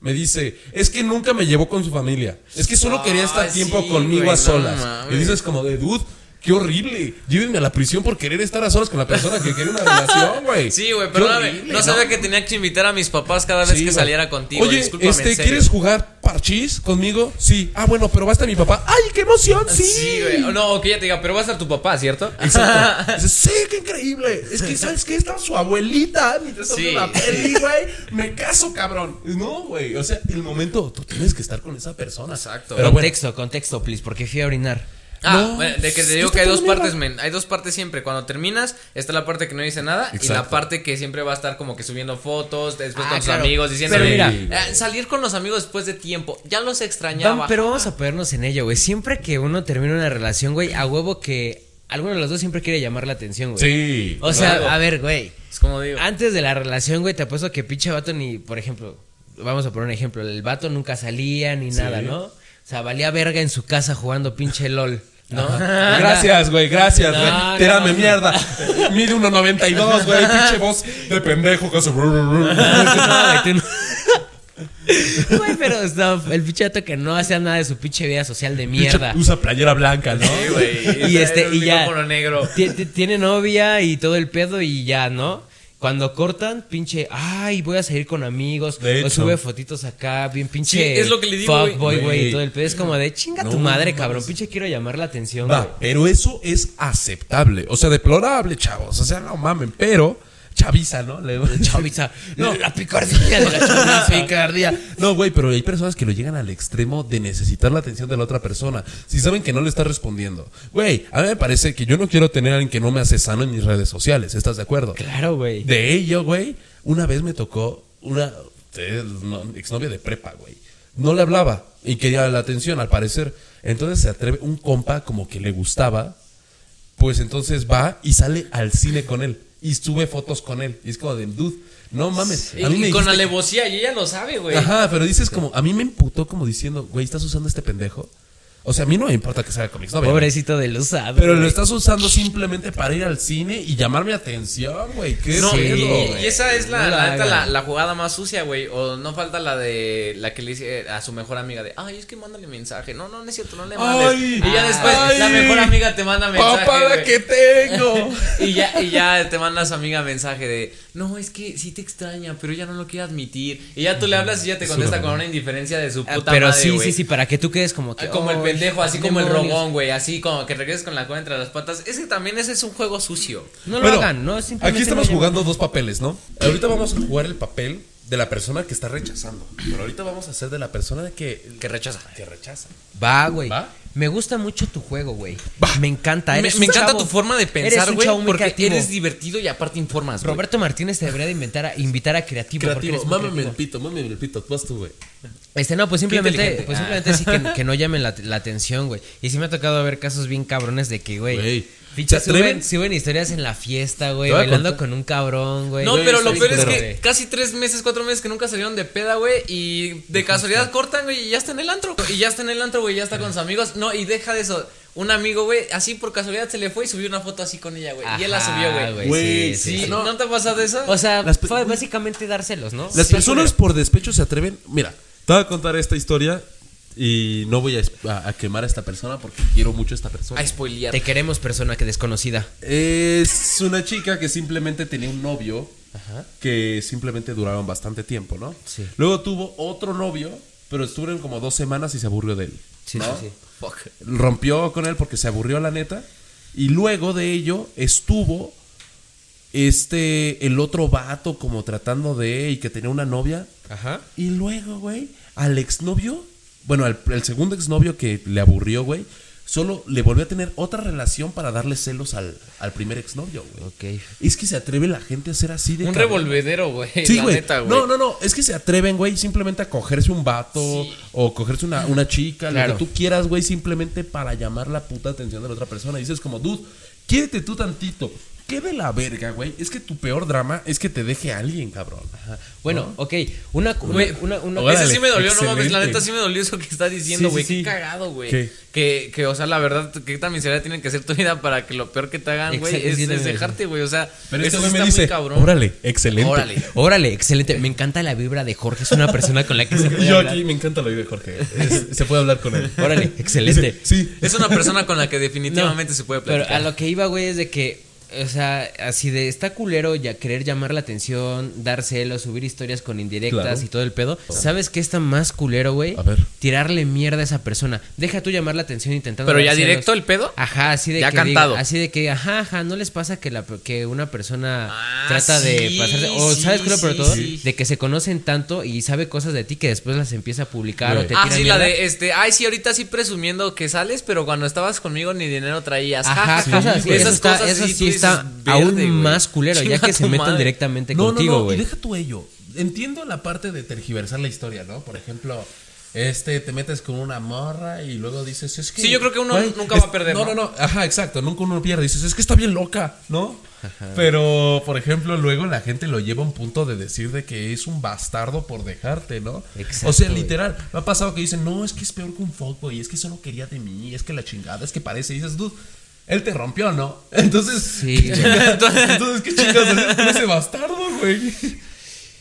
Me dice, es que nunca me llevó con su familia. Es que solo quería estar Ay, tiempo sí, conmigo güey, a solas. y dices como de, dude, qué horrible. Llévenme a la prisión por querer estar a solas con la persona que quiere una relación, güey. Sí, güey, perdóname. horrible, No sabía que tenía que invitar a mis papás cada vez Sí, que saliera contigo. Oye, Discúlpame, este. ¿quieres jugar parchís conmigo? Sí. Ah, bueno, pero va a estar mi papá. ¡Ay, qué emoción! Sí. Sí, güey. No, que ya te diga, pero va a estar tu papá, ¿cierto? Exacto. Sí, qué increíble. Es que, ¿sabes qué? Está su abuelita mientras Sí. sí. una peli, güey. Me caso, cabrón. No, güey. O sea, el momento, tú tienes que estar con esa persona. Exacto. Pero bueno, contexto, contexto, please, porque fui a orinar. Ah, No, bueno, de que te digo que hay dos partes, men. Hay dos partes siempre. Cuando terminas, está la parte que no dice nada y la parte que siempre va a estar como que subiendo fotos, después Ah, con sus claro. amigos, diciendo, Pero mira, eh, salir con los amigos después de tiempo. Ya los extrañaba. Vam- pero vamos a ponernos en ello, güey. Siempre que uno termina una relación, güey, a huevo que alguno de los dos siempre quiere llamar la atención, güey. Sí. O sea, Claro. a ver, güey. Es como digo. Antes de la relación, güey, te apuesto que pinche vato ni, por ejemplo, vamos a poner un ejemplo, el vato nunca salía ni Sí. nada, ¿no? O sea, valía verga en su casa jugando pinche LOL, ¿no? Gracias, güey, gracias, No, güey. no, Tírame no. mierda. Mide 1.92, güey. Pinche voz de pendejo que hace. Güey, pero no, el pinche que no hacía nada de su pinche vida social de mierda. Pinche Usa playera blanca, ¿no? Sí, güey. Y este, y ya. negro. Ti- ti- Tiene novia y todo el pedo y ya, ¿no? Cuando cortan, pinche, ay, voy a salir con amigos. De o sube fotitos acá, bien pinche. Sí, es lo que le digo, güey. Fuckboy, güey, Güey. y todo el pedo. Es como de chinga No, tu madre, no cabrón. Pinche quiero llamar la atención. Va, pero eso es aceptable. O sea, deplorable, chavos. O sea, no mamen, pero. Chaviza, ¿no? Le- Chaviza, la picardía de la chaviza. picardía. No, güey, pero hay personas que lo llegan al extremo de necesitar la atención de la otra persona. Si saben que no le está respondiendo. Güey, a mí me parece que yo no quiero tener a alguien que no me hace sano en mis redes sociales. ¿Estás de acuerdo? Claro, güey. De ello, güey, una vez me tocó una eh, no, exnovia de prepa, güey. No le hablaba y quería la atención, al parecer. Entonces se atreve, un compa como que le gustaba, pues entonces va y sale al cine con él y sube fotos con él. Y es como de, dude, no mames. Y, a mí me y con alevosía, y ella lo sabe, güey. Ajá, pero dices como, a mí me imputó como diciendo, güey, ¿estás usando este pendejo? O sea, a mí no me importa que salga con mi exnovia. Pobrecito del usado. Pero lo estás usando simplemente para ir al cine y llamar mi atención, güey. ¿Qué No, Sí, y- esa es la, No la, la, la jugada más sucia, güey. O no falta la de la que le dice a su mejor amiga de, ay, es que mándale mensaje. No, no, no es cierto, no le mandes. Ay, y ya después ay, la mejor amiga te manda mensaje. Papá, la que tengo. y ya, y ya te manda a su amiga mensaje de, no, es que sí te extraña, pero ella no lo quiere admitir. Y ya tú le hablas y ella te contesta con una indiferencia de su Ah, puta Pero madre, sí, güey. sí, sí, para que tú quedes como que. Ah, Como el "Ay, pendejo, así como el demonios". rogón, güey. Así como que regreses con la cola entre las patas. Ese también ese es un juego sucio. No lo Bueno, hagan, ¿no? Simplemente Aquí estamos jugando dos papeles, ¿no? Ahorita vamos a jugar el papel de la persona que está rechazando. Pero ahorita vamos a hacer de la persona que, Que rechaza. que rechaza. Va, güey. ¿Va? Me gusta mucho tu juego, güey. Me encanta. Me, Eres me encanta chavo- tu forma de pensar, güey. Porque creativo. eres divertido y aparte informas, güey. Roberto Martínez te debería de inventar a, invitar a creativo. Creativo, mámame el pito, mámame el pito. Vas tú, güey. Este, no, pues simplemente, pues Ah. simplemente sí que, que no llamen la, la atención, güey. Y sí me ha tocado ver casos bien cabrones de que, güey. Pinches ¿se atreven? Suben, suben historias en la fiesta, güey. Bailando contar. con un cabrón, güey. No, Güey, pero lo peor es que güey. casi tres meses, cuatro meses que nunca salieron de peda, güey. Y de casualidad cortan, güey, y ya está en el antro. Y ya está en el antro, güey, ya está con sus amigos. No, y deja de eso. Un amigo, güey, así por casualidad se le fue y subió una foto así con ella, güey. Y él la subió, güey. Güey, Sí, sí, ¿no? no. te ha pasado eso? O sea, fue básicamente dárselos, ¿no? Las Sí, personas por despecho se atreven. Mira, te voy a contar esta historia y no voy a, a- a quemar a esta persona porque quiero mucho a esta persona. a spoilear. Te queremos, persona que desconocida. Es una chica que simplemente tenía un novio que simplemente duraron bastante tiempo, ¿no? Sí. Luego tuvo otro novio, pero estuvieron como dos semanas y se aburrió de él. Sí, ¿no? sí, sí. Fuck. Rompió con él porque se aburrió la neta. Y luego de ello estuvo este, el otro vato como tratando de, y que tenía una novia. Ajá. Y luego, güey, al exnovio, bueno, al el segundo exnovio que le aburrió, güey, solo le volvió a tener otra relación para darle celos al, al primer exnovio, güey. Ok. Es que se atreve la gente a ser así de Un cabrón. revolvedero, güey. Sí, la güey. neta, güey. No, no, no. Es que se atreven, güey, simplemente a cogerse un vato o cogerse una, una chica, Claro. lo que tú quieras, güey, simplemente para llamar la puta atención de la otra persona. Y dices como, dude, quiérete tú tantito. ¿Qué de la verga, güey? Es que tu peor drama es que te deje a alguien, cabrón. Bueno, ok. Una, una, Güey, una, una- Órale, Ese sí me dolió, no mames, la neta sí me dolió eso que está diciendo, güey. sí, sí. Qué cagado, güey. Que, que, o sea, la verdad, qué tan miserable tiene que ser tu vida para que lo peor que te hagan, güey, es, es dejarte, güey. O sea, Pero eso este sí me está dice, muy cabrón. órale, excelente. Órale. Órale, excelente. Me encanta la vibra de Jorge. Es una persona con la que se puede Yo hablar. aquí me encanta lo de Jorge. Es- se puede hablar con él. Órale, excelente. Sí. Es una persona con la que No, definitivamente se puede Pero platicar. a lo que iba, güey, es de que, o sea, así de está culero ya querer llamar la atención, dar celos, subir historias con indirectas Claro. y todo el pedo. ¿Sabes qué está más culero, güey? A ver. Tirarle mierda a esa persona. Deja tú llamar la atención intentando. Pero ya celos. directo el pedo. Ajá, así de Ya que cantado. diga- así de que, ajá, ajá, no les pasa que la que una persona Ah, trata de sí, pasarse o sí, sabes qué lo peor de todo, sí. de que se conocen tanto y sabe cosas de ti que después las empieza a publicar o te Ah, sí, la de este, ay, sí, ahorita sí presumiendo que sales, pero cuando estabas conmigo ni dinero traías. Ajá, cosas Esas eso está, cosas eso sí, está dices, verde, aún güey. más culero, ya que se tu metan madre. directamente No, contigo, no, no, güey. y deja tú ello. Entiendo la parte de tergiversar la historia, ¿no? Por ejemplo, este, te metes con una morra y luego dices, es que... Sí, yo creo que uno güey, nunca va a perder, No, ¿no? no, no, ajá, exacto, nunca uno pierde. Dices, es que está bien loca, ¿no? Pero, por ejemplo, luego la gente lo lleva a un punto de decir de que es un bastardo por dejarte, ¿no? Exacto, o sea, güey. literal, me ha pasado que dicen, no, es que es peor que un fuckboy, es que solo quería de mí, es que la chingada, es que parece, y dices, dude, él te rompió, ¿no? Entonces, Sí, ¿qué entonces, ¿qué haces con ese bastardo, güey?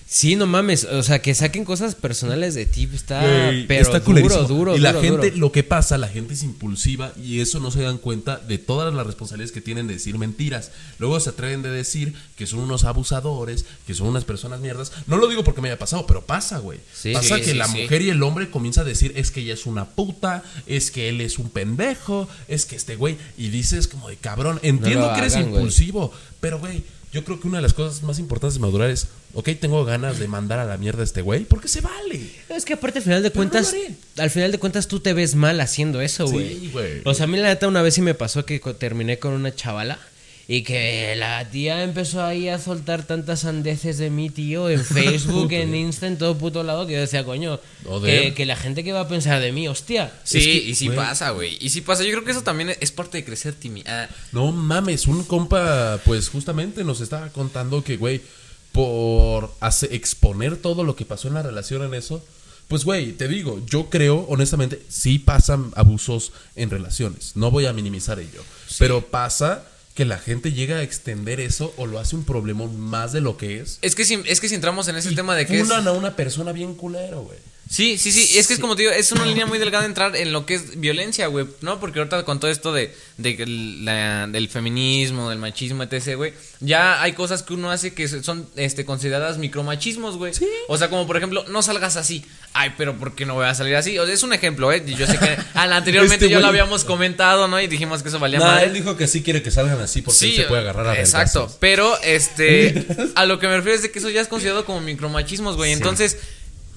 Sí, no mames, o sea, que saquen cosas personales de ti está, Güey, pero está duro, duro, Y la duro, gente, duro. lo que pasa, la gente es impulsiva y eso no se dan cuenta de todas las responsabilidades que tienen de decir mentiras. Luego se atreven de decir que son unos abusadores, que son unas personas mierdas. No lo digo porque me haya pasado, pero pasa, güey. Sí. pasa Sí, que sí, la mujer y el hombre comienza a decir es que ella es una puta, es que él es un pendejo, es que este güey. Y dices como de cabrón, entiendo que eres güey. impulsivo, pero güey. Yo creo que una de las cosas más importantes de madurar es, ok, tengo ganas de mandar a la mierda a este güey, porque se vale. Es que aparte al final de Pero cuentas, al final de cuentas tú te ves mal haciendo eso, güey. Sí, güey. O sea, a mí la neta una vez sí me pasó que terminé con una chavala y que la tía empezó ahí a soltar tantas sandeces de mi tío en Facebook, en Insta, en todo puto lado que yo decía, coño, que, que la gente que va a pensar de mí, hostia. Sí, Es que, y sí pasa, güey. Y sí pasa. Yo creo que eso también es parte de crecer, Timmy. Ah, No mames, un compa, pues justamente nos estaba contando que, güey, por hace- exponer todo lo que pasó en la relación en eso, pues, güey, te digo, yo creo, honestamente, sí pasan abusos en relaciones. No voy a minimizar ello. Pero pasa que la gente llega a extender eso o lo hace un problemón más de lo que es. es que si, es que si entramos en ese Y tema de que es. funan a una persona bien culero, güey. Sí, sí, sí. Es que es como te digo, es una línea muy delgada entrar en lo que es violencia, güey. ¿No? Porque ahorita con todo esto de, de la- del feminismo, del machismo, etc., güey. Ya hay cosas que uno hace que son este, consideradas micromachismos, güey. O sea, como por ejemplo, no salgas así. Ay, pero ¿por qué no voy a salir así? O sea, es un ejemplo, ¿eh? Yo sé que anteriormente Este ya lo habíamos comentado, ¿no? Y dijimos que eso valía Nah, madre. él dijo que sí quiere que salgan así porque él se puede agarrar a Exacto, vergazos. pero este a lo que me refiero es de que eso ya es considerado como micromachismos, güey. Entonces,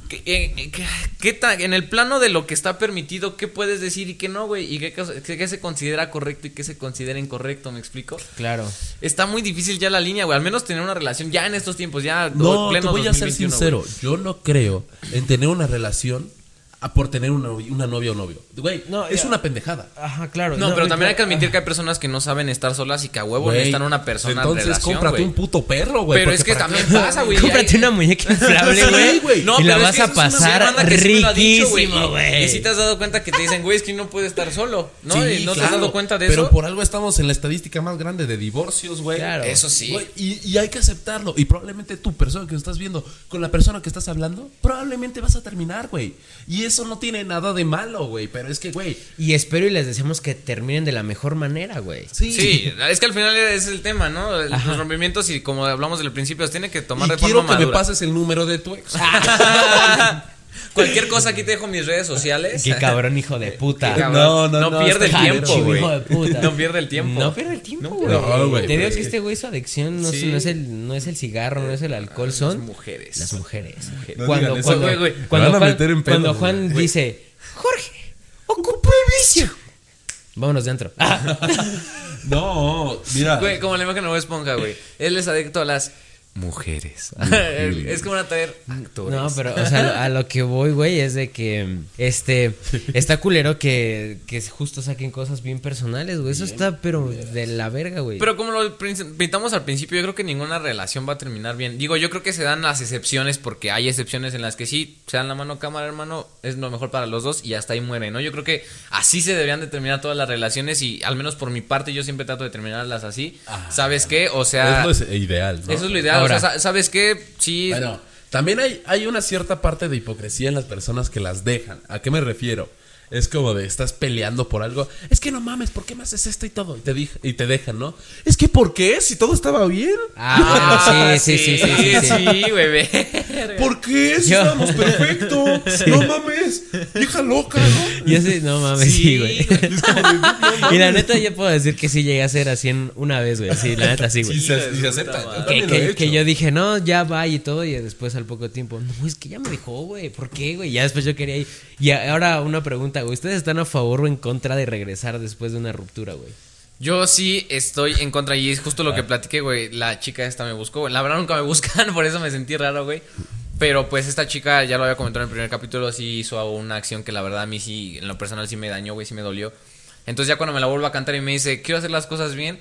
¿qué, eh, qué- qué ta- en el plano de lo que está permitido, qué puedes decir y qué no, güey? Y qué, qué- qué se considera correcto y qué se considera incorrecto, ¿me explico? Claro. Está muy difícil ya la línea, güey. Al menos tener una relación ya en estos tiempos, ya No, pleno te voy a ser 2021, sincero. Yo no creo en tener una relación a por tener una, una novia o novio. Güey, No, es ya. una pendejada. Ajá, claro. No, pero también hay que admitir que hay personas que no saben estar solas y que a huevo necesitan una persona en Entonces relación, cómprate güey. un puto perro, güey. Pero es que también qué- pasa, güey. Cómprate Hay- una muñeca inflable, güey. güey. No, y la pero vas es que a eso es una pasar banda que sí me lo ha dicho, riquísimo, güey. Y si te has dado cuenta que te dicen, güey, es que no puede estar solo, ¿no? Sí, y no te has dado cuenta de pero eso. por algo estamos en la estadística más grande de divorcios, güey. Claro. Eso sí. Y hay que aceptarlo. Y probablemente tú, persona que estás viendo, con la persona que estás hablando, probablemente vas a terminar, güey. Y eso no tiene nada de malo, güey. Pero es que, güey. Y espero y les deseamos que terminen de la mejor manera, güey. Sí, es que al final es el tema, ¿no? Ajá. Los rompimientos y como hablamos del principio, se tiene que tomar Y de quiero forma que me pases el número de tu ex. Cualquier cosa aquí te dejo mis redes sociales. Qué cabrón, hijo de puta. No, no, no, no, pierde el tiempo, güey. hijo de puta. No pierde el tiempo. No pierde el tiempo, güey. pierde- No, güey, Te digo que este güey su adicción no, es- Sí. no es el, no es el cigarro, no es el alcohol, son Las mujeres. las mujeres. No Cuando, digan eso, cuando, güey, güey. cuando Juan, meter en pedos, cuando Juan dice, Jorge, ocupo el vicio. Vámonos dentro. Ah, No, mira. Güey, como la imagen de Esponja, güey. Él es adicto a las mujeres. es como van a traer actores. No, pero, o sea, a lo que voy, güey, es de que, este, está culero que, que justo saquen cosas bien personales, güey. Eso está, pero de la verga, güey. Pero como lo pintamos al principio, yo creo que ninguna relación va a terminar bien. Digo, yo creo que se dan las excepciones porque hay excepciones en las que sí, se dan la mano cámara, hermano, es lo mejor para los dos y hasta ahí muere, ¿no? Yo creo que así se deberían de terminar todas las relaciones y al menos por mi parte yo siempre trato de terminarlas así. ¿Sabes qué? O sea, es lo ideal, ¿no? eso es lo ideal. Ahora. o sea, sa- ¿sabes qué? Sí. Bueno, también hay, hay una cierta parte de hipocresía en las personas que las dejan. ¿A qué me refiero? Es como de estás peleando por algo. Es que no mames, ¿por qué me haces esto y todo? Y te, dij- y te dejan, ¿no? Es que ¿por qué? Si todo estaba bien. Ah, sí, sí, sí, sí, sí, sí. Sí, güey. ¿Por qué? Si Yo- estábamos perfecto. No mames. Vieja loca, ¿no? Yo sí, no mames, sí, Sí, güey. Es como de, no mames. Y la neta, yo puedo decir que sí llegué a ser así en una vez, güey. Sí, la neta, sí, güey. Sí, se, acepta. Yo Que, también lo he que- hecho. que yo dije, no, ya va y todo, y después al poco tiempo, no, es que ya me dejó, güey, ¿por qué, güey? Ya después yo quería ir. Y ahora una pregunta, güey, ¿ustedes están a favor o en contra de regresar después de una ruptura, güey? Yo sí estoy en contra y es justo lo que platiqué, güey. La chica esta me buscó, güey. La verdad nunca me buscan, por eso me sentí raro, güey. Pero pues esta chica, ya lo había comentado en el primer capítulo, sí hizo una acción que la verdad a mí sí, en lo personal sí me dañó, güey, sí me dolió. Entonces ya cuando me la vuelvo a cantar y me dice, quiero hacer las cosas bien.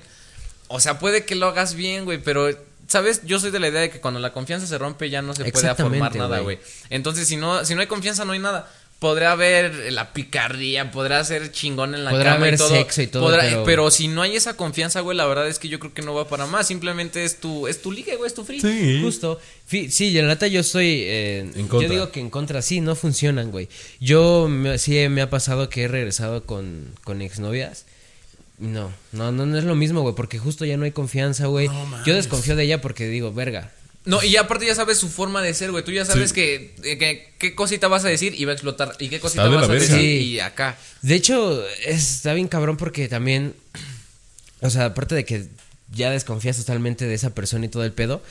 O sea, puede que lo hagas bien, güey, pero... ¿Sabes? Yo soy de la idea de que cuando la confianza se rompe ya no se puede formar nada, güey. Entonces, si no, si no hay confianza, no hay nada. Podrá haber la picardía, podrá ser chingón en la Podrá cama y haber todo. sexo y todo, podrá- pero- pero... si no hay esa confianza, güey, la verdad es que yo creo que no va para más. Simplemente es tu, es tu ligue, güey, es tu free. Sí. Justo. Sí, y la neta yo estoy... eh, En contra. Yo digo que en contra, sí, no funcionan, güey. Yo me- sí me ha pasado que he regresado con, con exnovias. No, no, no, no es lo mismo, güey, porque justo ya no hay confianza, güey. No yo desconfío de ella porque digo, verga. No, y aparte ya sabes su forma de ser, güey. Tú ya sabes que, eh, que- qué cosita vas a decir y va a explotar. Y qué cosita vas a verga. decir Sí. y acá. De hecho, está bien cabrón porque también, o sea, aparte de que ya desconfías totalmente de esa persona y todo el pedo,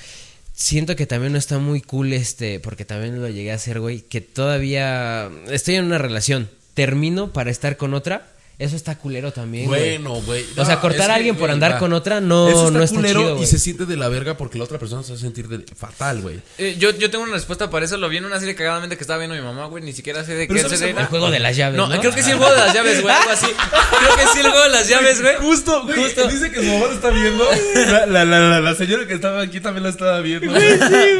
siento que también no está muy cool este, porque también lo llegué a hacer, güey, que todavía estoy en una relación, termino para estar con otra, eso está culero también, güey. Bueno, güey. O sea, No, cortar es a que, alguien por güey, andar va. con otra no, Eso no está culero chido, y güey. se siente de la verga porque la otra persona se va a sentir de- fatal, güey. Eh, yo, yo tengo una respuesta para eso. Lo vi en una serie cagadamente que estaba viendo mi mamá, güey. Ni siquiera sé de qué ¿sabes serie algo? El juego de las llaves, No, ¿no? creo que sí el juego de las llaves, güey. Algo así. Creo que sí el juego de las llaves, güey. Justo, güey. Dice que su mamá lo está viendo. La, la, la, la, la señora que estaba aquí también la estaba viendo.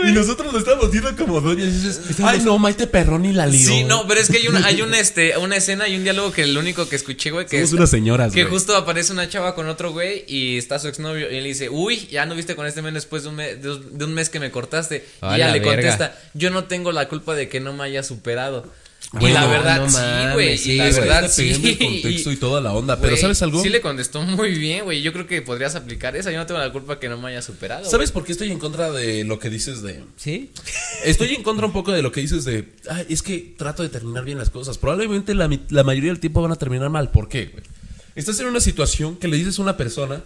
y nosotros lo estábamos viendo como dices, ay, no, Maite Perrón y la lió. Sí, no, pero es que hay una, hay una, este, una escena y un diálogo que el único que escuché, güey, que Somos unas señoras, Que justo aparece una chava con otro güey y está su exnovio y él le dice, uy, ya no viste con este men después de un, me- de un- de un mes que me cortaste. Y ella la le verga. contesta, yo no tengo la culpa de que no me haya superado. Y Bueno, la verdad, no sí, güey. sí, y la verdad, sí. Del contexto y toda la onda. Pero ¿sabes algo? Sí le contestó muy bien, güey. Yo creo que podrías aplicar esa. Yo no tengo la culpa que no me haya superado. ¿Sabes por qué estoy en contra de lo que dices de... ¿Sí? Estoy en contra un poco de lo que dices de... Es que trato de terminar bien las cosas. Probablemente la, mayoría del tiempo van a terminar mal. ¿Por qué, güey? Estás en una situación que le dices a una persona...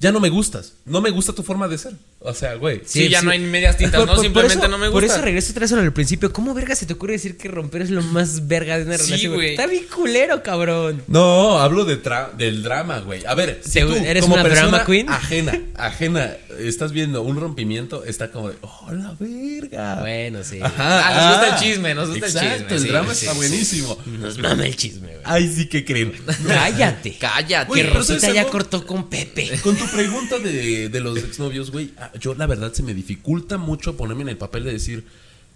Ya no me gustas. No me gusta tu forma de ser. O sea, güey. Sí, ya no hay medias tintas, Por- ¿no? por- Simplemente por eso- no me Por gusta. eso regreso otra vez al principio. ¿Cómo verga se te ocurre decir que romper es lo más verga de una Sí, relación? güey. Está bien culero, cabrón. No, hablo de tra- del drama, güey. A ver, si ¿Te- tú, eres como una persona drama queen? Ajena, ajena, estás viendo un rompimiento, está como de, oh, la verga. Bueno, sí. Ajá, Ah, nos gusta el chisme, nos gusta el chisme, El sí, drama está buenísimo. Nos mama el chisme, güey. Ay, sí que creen. Cállate. Cállate. Rosita ¿sabes ya cortó con Pepe. Con tu pregunta de, de los exnovios, güey, ah, yo la verdad se me dificulta mucho ponerme en el papel de decir,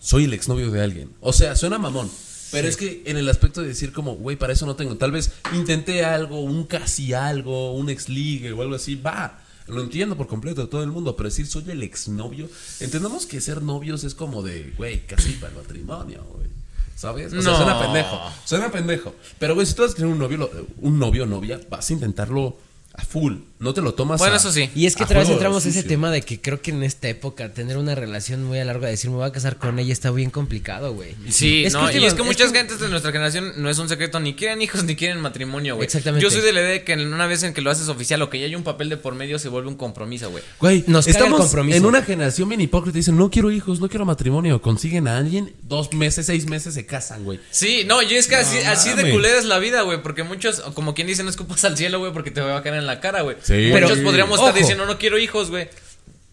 soy el exnovio de alguien. O sea, suena mamón. Pero es que en el aspecto de decir como, güey, para eso no tengo. Tal vez intenté algo, un casi algo, un ex ligue o algo así, va. Lo entiendo por completo de todo el mundo, pero decir soy el exnovio, entendamos que ser novios es como de, güey, casi para el matrimonio, güey. ¿Sabes? O sea, No. suena pendejo. Suena pendejo. Pero, güey, si tú vas a tener un novio, un novio o novia, vas a intentarlo a full. No te lo tomas Bueno, a- eso sí. Y es que otra vez entramos a ese tema de que creo que en esta época tener una relación muy a largo de decir me voy a casar con ella está bien complicado, güey. Sí, Es que no, y es que es muchas que- gentes de nuestra generación no es un secreto, ni quieren hijos ni quieren matrimonio, güey. Exactamente. Yo soy de la idea de que una vez en que lo haces oficial o que ya hay un papel de por medio se vuelve un compromiso, güey. Güey, Nos estamos compromiso. en una generación bien hipócrita. Dicen, no quiero hijos, no quiero matrimonio. Consiguen a alguien, dos meses, seis meses se casan, güey. Sí, no, yo es que así, No así de culera es la vida, güey, porque muchos, como quien dice, no escupas al cielo, güey, porque te va a caer en la cara, güey. Sí. Muchos Pero- podríamos ojo. estar diciendo, no quiero hijos, güey.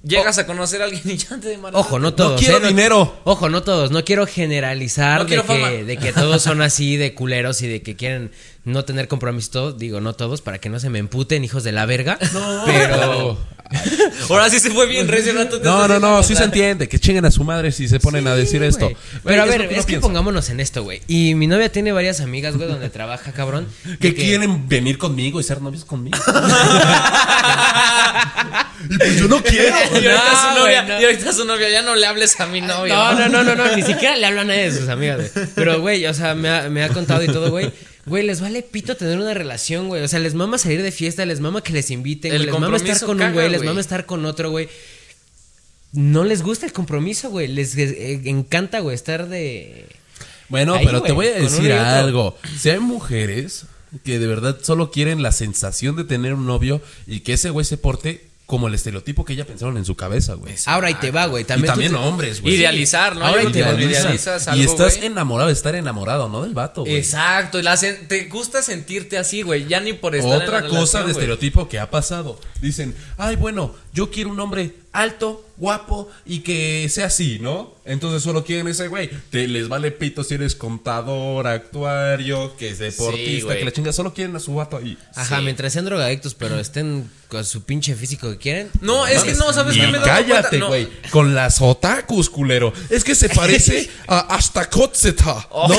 Llegas a conocer a alguien y ya te. Ojo, no todos. quiero ¿eh? dinero. Ojo, no todos. No quiero generalizar No de, quiero que, de que todos son así de culeros y de que quieren no tener compromiso. Digo, no todos, para que no se me emputen, hijos de la verga. Pero. Ahora sí se fue bien, recio rato. No, no, no, sí se entiende. Que chinguen a su madre si se ponen a decir esto. Pero a es ver, que es que pongámonos en esto, güey. Y mi novia tiene varias amigas, güey, donde trabaja, cabrón. Que quieren venir conmigo y ser novios conmigo. y pues yo no quiero. Y ahorita, su novia, güey, no. y ahorita su novia, ya no le hables a mi novia. No, no, no, no, no, ni siquiera le habla a nadie de sus amigas, güey. Pero, güey, o sea, me ha, me ha contado y todo, güey. Güey, les vale pito tener una relación, güey. O sea, les mama salir de fiesta, les mama que les inviten, El güey. Les mama estar con un güey, les mama estar con otro, güey. No les gusta el compromiso, güey. Les eh, encanta, güey, estar de. Bueno, Ahí, pero güey, te voy a decir algo. Si hay mujeres que de verdad solo quieren la sensación de tener un novio y que ese güey se porte como el estereotipo que ella pensaron en su cabeza, güey. Ahora ahí te va, güey. Y También, te- hombres, güey. Idealizar, ¿no? Ahora creo que cuando idealizas. idealizas y algo, estás güey. enamorado de estar enamorado, no del vato, güey. Exacto, y la sen- te gusta sentirte así, güey, ya ni por estar en Otra la cosa relación, de güey. estereotipo que ha pasado. Dicen, ay, bueno, yo quiero un hombre alto, guapo y que sea así, ¿no? Entonces solo quieren ese güey. Te les vale pito si eres contador, actuario, que es deportista, güey. que la chinga. Solo quieren a su vato ahí. Ajá, Sí. mientras sean drogadictos, pero estén con su pinche físico que quieren. No, es que no, ¿sabes qué me he dado cállate, cuenta? No. güey. Con las otakus, culero. Es que se parece a hasta Kotzeta. Oh. No,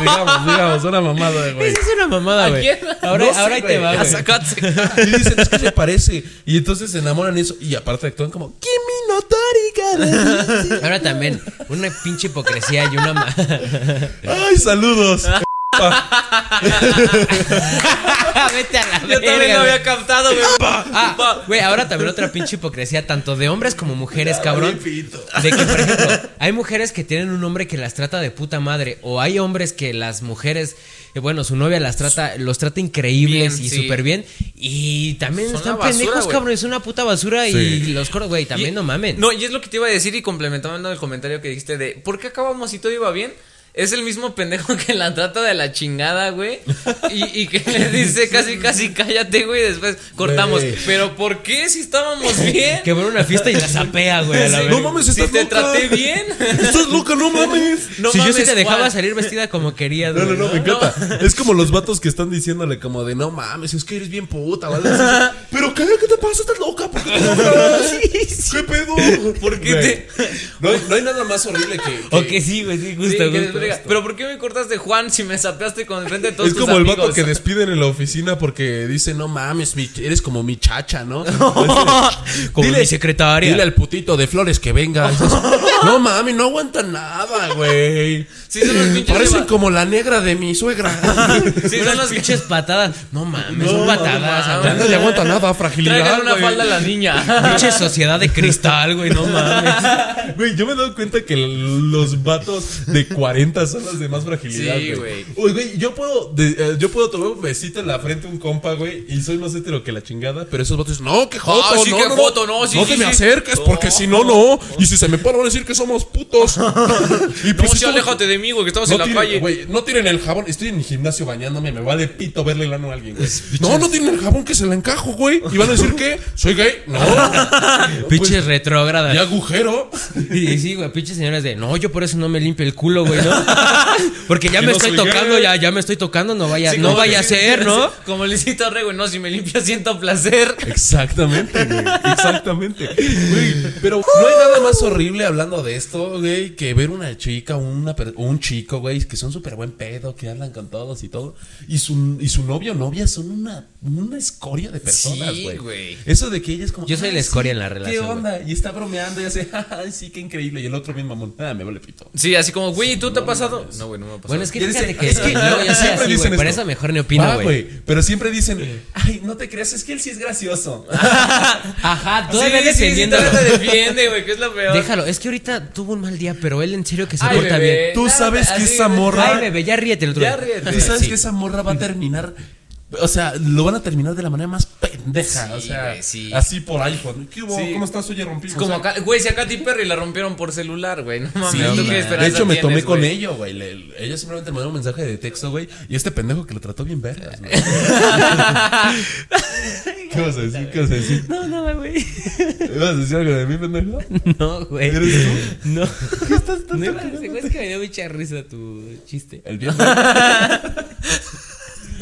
digamos, digamos, una mamada, güey. Esa es una mamada, ¿A güey. quién? Ahora, No sé, ahora ahí te güey. va, güey. Y dicen, es que se parece. Y entonces se enamoran eso. Y aparte actúan como, Kimi. Ahora también, una pinche hipocresía y una... ma- Ay, saludos. Vete a la Yo verga, también lo güey. había captado, güey. Ah, güey, ahora también otra pinche hipocresía, tanto de hombres como mujeres, cabrón. De que, por ejemplo, hay mujeres que tienen un hombre que las trata de puta madre, o hay hombres que las mujeres, eh, bueno, su novia las trata, los trata increíbles Bien, y sí. súper bien, y también Son están una basura, pendejos, güey. cabrón, es una puta basura y Sí. los coros, güey, también Y- no mamen. No, y es lo que te iba a decir y complementando el comentario que dijiste de ¿por qué acabamos si todo iba bien? Es el mismo pendejo que la trata de la chingada, güey. Y, y que le dice casi, casi cállate, güey. y Después cortamos. Güey. Pero ¿por qué si estábamos bien? Que va a una fiesta y la zapea, güey, a la Sí. No mames, Si estás te loca. traté bien. Estás loca, no mames. No si yo sí te dejaba salir vestida como querías, No, no, güey, no, me encanta. Es como los vatos que están diciéndole como de no mames, es que eres bien puta, ¿vale? Pero ¿qué, ¿qué te pasa? ¿Estás loca? ¿Por qué te logras? ¿Qué pedo? ¿Por qué Güey, te- No, hay- no hay nada más horrible que... que- O que sí, güey, sí, Sí, justo, que justo. Pero ¿por qué me cortaste Juan si me sapeaste con frente de todos Es tus como el vato que despiden en la oficina porque dice, no mames, mi- eres como mi chacha, ¿no? Como mi secretaria. Dile al putito de flores que venga. No mames, no aguanta nada, güey. Sí, son los pinches Parecen de- como la negra de mi suegra. Sí, son los pinches patadas. No mames, No, son no patadas. No de le aguanta nada, fragilidad. Traigan una güey. falda a la niña. Pinche sociedad de cristal, güey, no mames. Güey, yo me he dado cuenta que los vatos de 40 son los de más fragilidad, Sí, güey. güey. Uy, güey, yo puedo, de- eh, yo puedo tomar un besito en la frente a un compa, güey, y soy más hetero que la chingada, pero esos vatos dicen, no, que joto, Ah, sí, no, que no, joto, no, sí, no sí, te me acerques, porque si no, no, y si se me paran van a decir que somos putos. y No, pues sí, estamos- aléjate de mí, güey, que estamos no en la tiren, calle. güey, no tiren el jabón. Estoy en el gimnasio bañándome, me vale pito verle el ano a alguien, güey. No, no tienen el jabón que se la encajo, güey. Y van a decir que soy gay. No. Pinches retrógradas. Y agujero. Y sí, güey, pinches señores de, no, yo por eso no me limpio el culo, güey, ¿no? Porque ya Que me no estoy tocando, gay. ya, ya me estoy tocando, no vaya, Sí, no vaya a ser, ¿no? Como Luisito Rey, güey, no, si me limpio siento placer. Exactamente, güey. Exactamente. Güey, pero no hay nada más horrible hablando de esto, güey, que ver una chica una un chico, güey, que son súper buen pedo, que hablan con todos y todo. Y su, y su novio o novia son una, una escoria de personas, Sí, güey. güey. Eso de que ella es como. Yo soy la "Ay, escoria sí, en la relación, ¿Qué onda? Y está bromeando y hace, ay, sí, qué increíble. Y el otro bien mamón, ah, me vale pito. Sí, así como, güey, ¿y tú te ha pasado? No, güey, no me ha pasado. Bueno, es que fíjate dice- que, es que- luego yo siempre así, dicen güey, por eso mejor ni opino, güey. Pero siempre dicen, ay, no te creas, es que él sí es gracioso. Ajá, todavía sí, sí, sí, defiende, güey, que es lo peor. Déjalo, es que ahorita tuvo un mal día, pero él en serio que se Ay, porta bebé. bien. Tú sabes que esa morra. Ay, bebé, ya ríete el otro Ya día. ríete. Tú sabes que esa morra va a terminar. O sea, lo van a terminar de la manera más pendeja. Sí, o sea, güey, sí. así por iPhone. ¿Qué hubo? Sí. ¿Cómo estás? Oye, rompimos. Es como O sea, acá, güey, si a Katy Perry la rompieron por celular, güey. No mames, Sí, ¿tú qué de hecho, me tomé tienes, con güey? ella, güey. Le- Ella simplemente me mandó un mensaje de texto, güey. Y este pendejo que lo trató bien vergas, güey. ¿Qué vas a decir? ¿Qué vas a decir? No, nada, güey. ¿Vas a decir algo de mí, pendejo? No, güey. ¿Eres tú? No. ¿Qué estás no, decir, güey, es que me dio mucha risa tu chiste. El bien.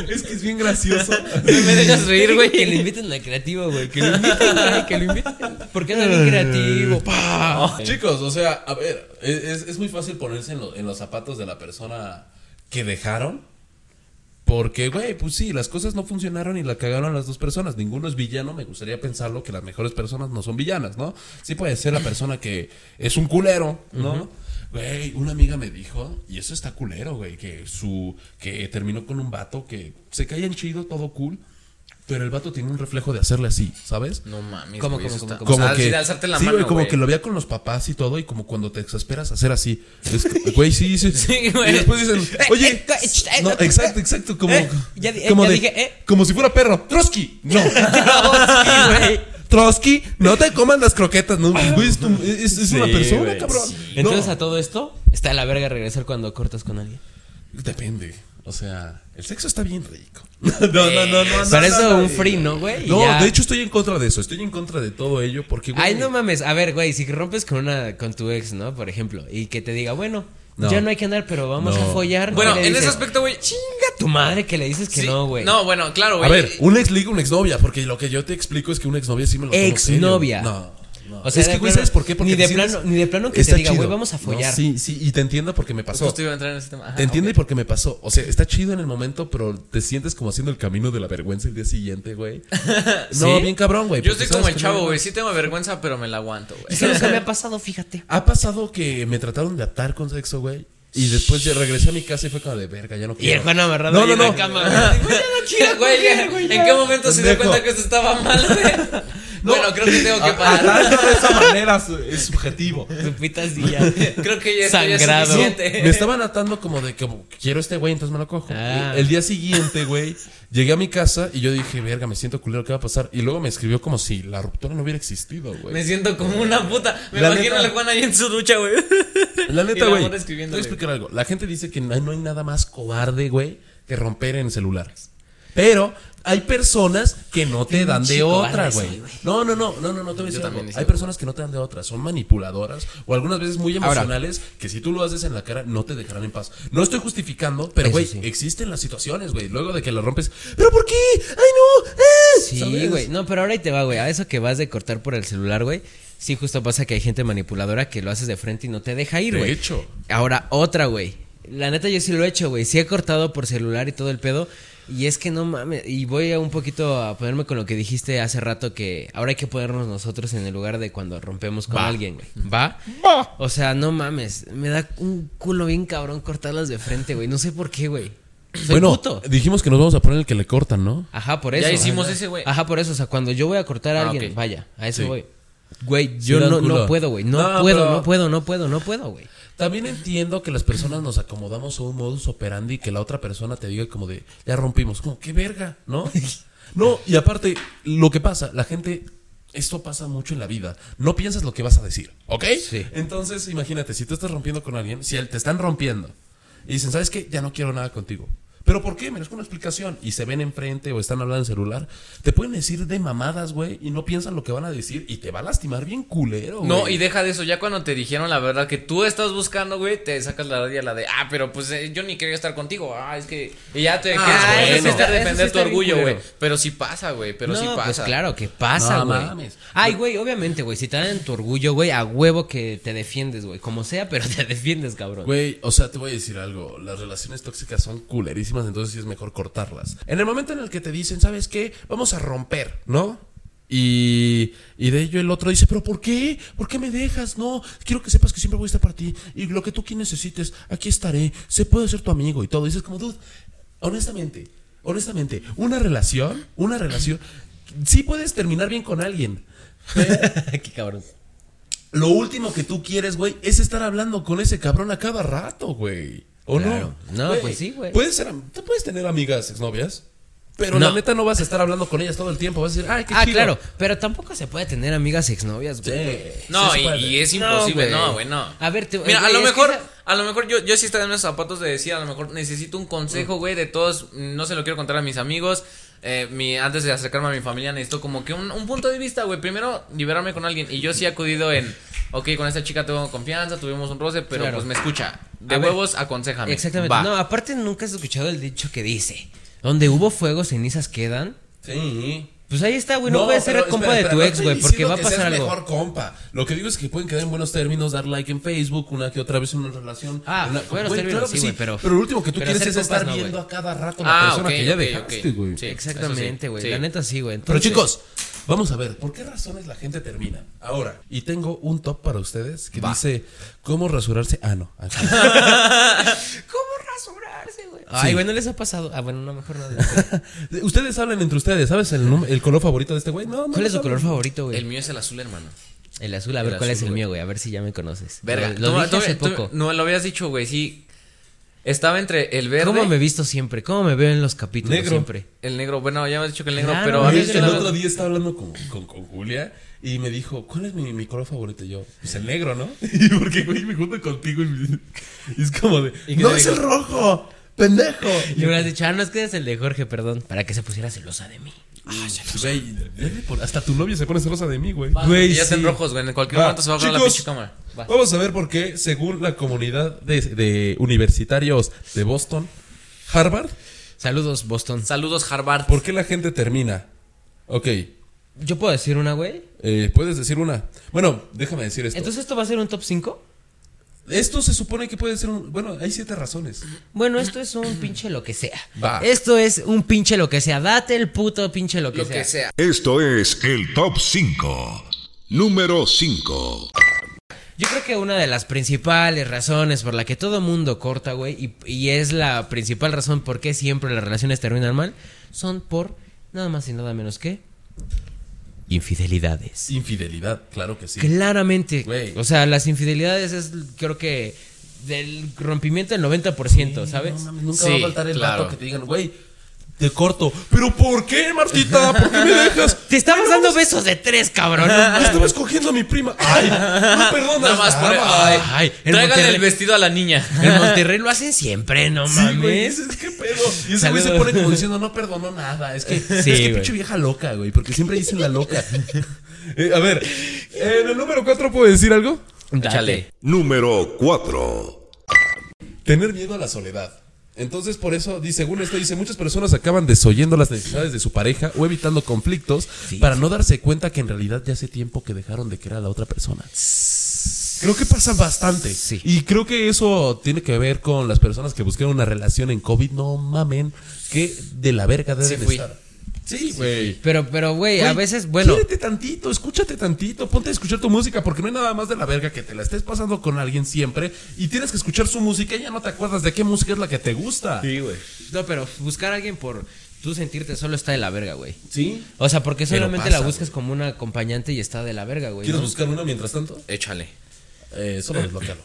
es que es bien gracioso. Me dejas reír, güey. Que le inviten a creativo, güey. Que lo inviten, güey. Que lo inviten. ¿Por qué no bien creativo? Pa. Chicos, o sea, a ver, es, es muy fácil ponerse en, lo- en los zapatos de la persona que dejaron. Porque, güey, pues sí, las cosas no funcionaron y la cagaron las dos personas. Ninguno es villano. Me gustaría pensarlo que las mejores personas no son villanas, ¿no? Sí puede ser la persona que es un culero, ¿no? Güey, una amiga me dijo, y eso está culero, güey, que su, que terminó con un vato que se caían chido, todo cool, pero el vato tiene un reflejo de hacerle así, ¿sabes? No mames, Como que, de la sí, mano, güey, como güey. que lo veía con los papás y todo, y como cuando te exasperas hacer así. Es que, güey, sí, sí. Sí, güey. Y después dicen, oye, eh, eh, no, eh, exacto, exacto, como, eh, ya eh, como ya de- dije, eh. como si fuera perro. Trotsky, no. Sí, güey. Trotsky, no te comas las croquetas, no, güey, es, tu- es- es una Sí, persona, güey, cabrón. sí. Entonces No. a todo esto está de la verga regresar cuando cortas con alguien. Depende. O sea, el sexo está bien rico. No, no, no, no. Para no, eso no, un no. free, ¿no, güey? Y No, ya. de hecho estoy en contra de eso. Estoy en contra de todo ello porque, güey. Ay, no mames. A ver, güey, si rompes con una con tu ex, ¿no? Por ejemplo, y que te diga, bueno, No. ya no hay que andar, pero vamos No. a follar. Bueno, ¿qué le en ese dices? aspecto, güey. Tu madre que le dices que sí, no, güey. No, bueno, claro, A güey. ver, un ex liga, una exnovia, porque lo que yo te explico es que una exnovia sí me lo Exnovia. No. No. O sea, es que, güey, ¿sabes por qué? Porque ni de plano- ni de plano que te Está diga, güey, vamos a follar. No, sí, sí, y te entiendo porque me pasó. Justo iba a entrar en ese tema. Ajá, Te entiendo ok. y porque me pasó. O sea, está chido en el momento, pero te sientes como haciendo el camino de la vergüenza el día siguiente, güey. No, ¿Sí? bien cabrón, güey. Yo estoy como el chavo, no- güey. Sí tengo vergüenza, pero me la aguanto, güey. Es lo que me ha pasado, fíjate. Ha pasado que me trataron de atar con sexo, güey. Y después ya regresé a mi casa y fue como de verga, ya no Y quiero. el Juan amarrado No, ahí no, en la cama. güey. Ya no quiero Güey, ¿en qué momento se dio cuenta que esto estaba mal, güey? Bueno, creo que tengo que parar. Atarlo de esa manera es subjetivo. Su pita así ya. Creo que ya Sangrado. suficiente. Me estaban atando como de que quiero este güey, entonces me lo cojo. Ah. El día siguiente, güey, llegué a mi casa y yo dije, verga, me siento culero, ¿qué va a pasar? Y luego me escribió como si la ruptura no hubiera existido, güey. Me siento como una puta. Me La imagino neta- al Juan ahí en su ducha, güey. La Y neta, la güey. Explicar algo. La gente dice que no hay, no hay nada más cobarde, güey, que romper en celulares. Pero hay personas que no te dan de otra, güey. No, no, no, no, no, no te voy a decir también algo. Hay personas que no te dan de otra, son manipuladoras o algunas veces muy Ahora. emocionales que si tú lo haces en la cara no te dejarán en paz. No estoy justificando, pero güey, sí. existen las situaciones, güey. Luego de que lo rompes, ¿pero por qué? ¡Ay, no! ¡Eh! Sí, güey. No, pero ahora ahí te va, güey. A eso que vas de cortar por el celular, güey. Sí, justo pasa que hay gente manipuladora que lo haces de frente y no te deja ir, De güey. hecho. Ahora, otra, güey. La neta, yo sí lo he hecho, güey. Sí he cortado por celular y todo el pedo. Y es que no mames. Y voy a un poquito a ponerme con lo que dijiste hace rato que ahora hay que ponernos nosotros en el lugar de cuando rompemos con Va. alguien, güey. ¿Va? O sea, no mames. Me da un culo bien cabrón cortarlas de frente, güey. No sé por qué, güey. Soy Bueno, puto. dijimos que nos vamos a poner el que le cortan, ¿no? Ajá, por eso. Ya hicimos Ajá. ese, güey. Ajá, por eso. O sea, cuando yo voy a cortar a Ah, alguien, vaya, a eso Sí. voy. Güey, yo no, no puedo, güey. No, No, puedo, no puedo, no puedo, no puedo, güey. También entiendo que las personas nos acomodamos a un modus operandi y que la otra persona te diga como de, ya rompimos, como, qué verga, ¿no? no, y aparte, lo que pasa, la gente, esto pasa mucho en la vida, no piensas lo que vas a decir, ¿ok? Sí. Entonces, imagínate, si tú estás rompiendo con alguien, si él te están rompiendo y dicen, ¿sabes qué? Ya no quiero nada contigo. ¿Pero por qué? Merezco una explicación. Y se ven enfrente o están hablando en celular. Te pueden decir de mamadas, güey, y no piensan lo que van a decir y te va a lastimar bien culero, No, güey. y deja de eso, ya cuando te dijeron la verdad que tú estás buscando, güey, te sacas la radio la de, ah, pero pues eh, yo ni quería estar contigo, ah, es que, y ya te Ah, quieres bueno. sí defender tu orgullo, güey, pero sí pasa, güey, pero no, sí pasa. pues claro que pasa, No güey. mames. Ay, güey, obviamente, güey. Si te dan tu orgullo, güey, a huevo que te defiendes, güey. Como sea, pero te defiendes, cabrón. Güey, o sea, te voy a decir algo. Las relaciones tóxicas son culerísimas, entonces sí es mejor cortarlas. En el momento en el que te dicen, ¿sabes qué? Vamos a romper, ¿no? Y, y de ello el otro dice, ¿pero por qué? ¿Por qué me dejas? No, quiero que sepas que siempre voy a estar para ti. Y lo que tú aquí necesites, aquí estaré. Se puede ser tu amigo y todo. Y dices como, dude, honestamente, honestamente, una relación, una relación, sí puedes terminar bien con alguien. Qué cabrón. Lo último que tú quieres, güey, es estar hablando con ese cabrón a cada rato, güey. ¿O Claro. no? No, pues sí, güey. Puedes ser, am- tú puedes tener amigas exnovias, pero No. la neta no vas a estar hablando con ellas todo el tiempo. Vas a decir, ay, qué Ah, chido. claro. Pero tampoco se puede tener amigas exnovias, Sí. güey. No, sí se y, es No, imposible, no, güey, no. A ver, te- Mira, a lo mejor, esa- a lo mejor yo, yo sí estoy en los zapatos de decir, a lo mejor necesito un consejo, güey, de todos, no se lo quiero contar a mis amigos, eh, mi, antes de acercarme a mi familia necesito como que un, un punto de vista, güey, primero liberarme con alguien, y yo sí he acudido en, ok, con esta chica tengo confianza, tuvimos un roce, pero Claro. pues me escucha, de A ver. huevos, aconsejame. Exactamente. Va. No, aparte nunca has escuchado el dicho que dice: Donde hubo fuego, cenizas quedan. Sí. Pues ahí está, güey. No, puedes ser pero compa espera, de tu no ex, güey, porque va a pasar algo. mejor compa. Lo que digo es que pueden quedar en buenos términos, dar like en Facebook, una que otra vez en una relación. Ah, Una- buenos güey, términos, claro sí, güey, pero- lo último que tú pero quieres es estar no, viendo a cada rato a la Ah, persona que ya dejaste, güey. Sí, Exactamente, güey. sí. La neta sí, güey. Pero chicos, vamos a ver, ¿por qué razones la gente termina? Ahora, y tengo un top para ustedes que Va. dice cómo rasurarse. Ah, no. ¿Cómo rasurarse, güey? Ay, güey, ¿no les ha pasado? Ah, bueno, no, mejor no. ustedes hablan entre ustedes, ¿sabes el, color favorito de este güey? No, no ¿Cuál es saben. color favorito, güey? El mío es el azul, hermano. El azul, a ver El cuál es el güey. mío, güey. A ver si ya me conoces. Verga, Lo, lo tú- dije tú- hace tú- poco. no, lo habías dicho, güey, sí. Estaba entre el verde, ¿Cómo me he visto siempre? ¿Cómo me veo en los capítulos Negro. siempre? el negro, bueno, ya me has dicho que el negro, Claro, pero dicho el otro día estaba hablando con, con, con Julia y me dijo, ¿cuál es mi, mi color favorito? Y yo, pues el negro, ¿no? Y porque, güey, me junto contigo y, me- y es como de, ¿Y no es el rojo. pendejo. Le hubieras dicho, ah, no, es que es el de Jorge, perdón, para que se pusiera celosa de mí. Güey, debe por- hasta tu novia se pone celosa de mí, güey. Y ya están rojos, güey. En cualquier Va, momento se va a agarrar la chicos, pinche cámara. Va. Vamos a ver por qué, según la comunidad de, de universitarios de Boston, Harvard, Saludos, Boston. Saludos, Harvard. ¿por qué la gente termina? Ok, ¿Yo puedo decir una, güey? eh, puedes decir una. Bueno, déjame decir esto. Entonces, ¿esto va a ser un top 5? Esto se supone que puede ser un. Bueno, hay siete razones. Bueno, esto es un pinche lo que sea. Va. Esto es un pinche lo que sea. Date el puto pinche lo que Lo sea. que sea. Esto es el top 5. Número 5. Yo creo que una de las principales razones por la que todo mundo corta, güey, y, y es la principal razón por qué siempre las relaciones terminan mal, son por nada más y nada menos que infidelidades. Infidelidad, claro que sí. Claramente. O sea, las infidelidades es, creo que, del rompimiento del 90%, ¿sabes? No mames, nunca Sí, va a faltar el claro. vato que te digan, güey, te corto. ¿Pero por qué, Martita? ¿Por qué me dejas? Te estamos dando besos de tres, cabrón. Me estaba escogiendo a mi prima. Ay, no perdonas. Nada más por. nada. Ay, Ay, en tráigale Monterrey- el vestido a la niña. En Monterrey lo hacen siempre, no Sí, güey, mames. dices, ¿qué pedo? Y ese güey se Saludos. pone como diciendo, no perdonó nada. Es que, es que güey. pinche vieja loca, güey, porque siempre dicen la loca. Eh, a ver, en el número 4 puedo decir algo. Échale. Número 4. Tener miedo a la soledad. Entonces, por eso, dice, según esto, dice, muchas personas acaban desoyendo las necesidades de su pareja o evitando conflictos para no darse cuenta que en realidad ya hace tiempo que dejaron de querer a la otra persona. Creo que pasa bastante. Sí. Y creo que eso tiene que ver con las personas que buscaron una relación en COVID. No mamen, que de la verga deben estar. Sí, güey. Pero, pero, güey, a veces, bueno. Quiérete tantito, escúchate tantito, ponte a escuchar tu música, porque no hay nada más de la verga que te la estés pasando con alguien siempre y tienes que escuchar su música y ya no te acuerdas de qué música es la que te gusta. güey. No, pero buscar a alguien por tú sentirte solo está de la verga, güey. ¿Sí? O sea, porque solamente pasa, la buscas como una acompañante y está de la verga, güey. ¿Quieres ¿no? buscar una mientras tanto? Échale. Eh, solo desbloquealo.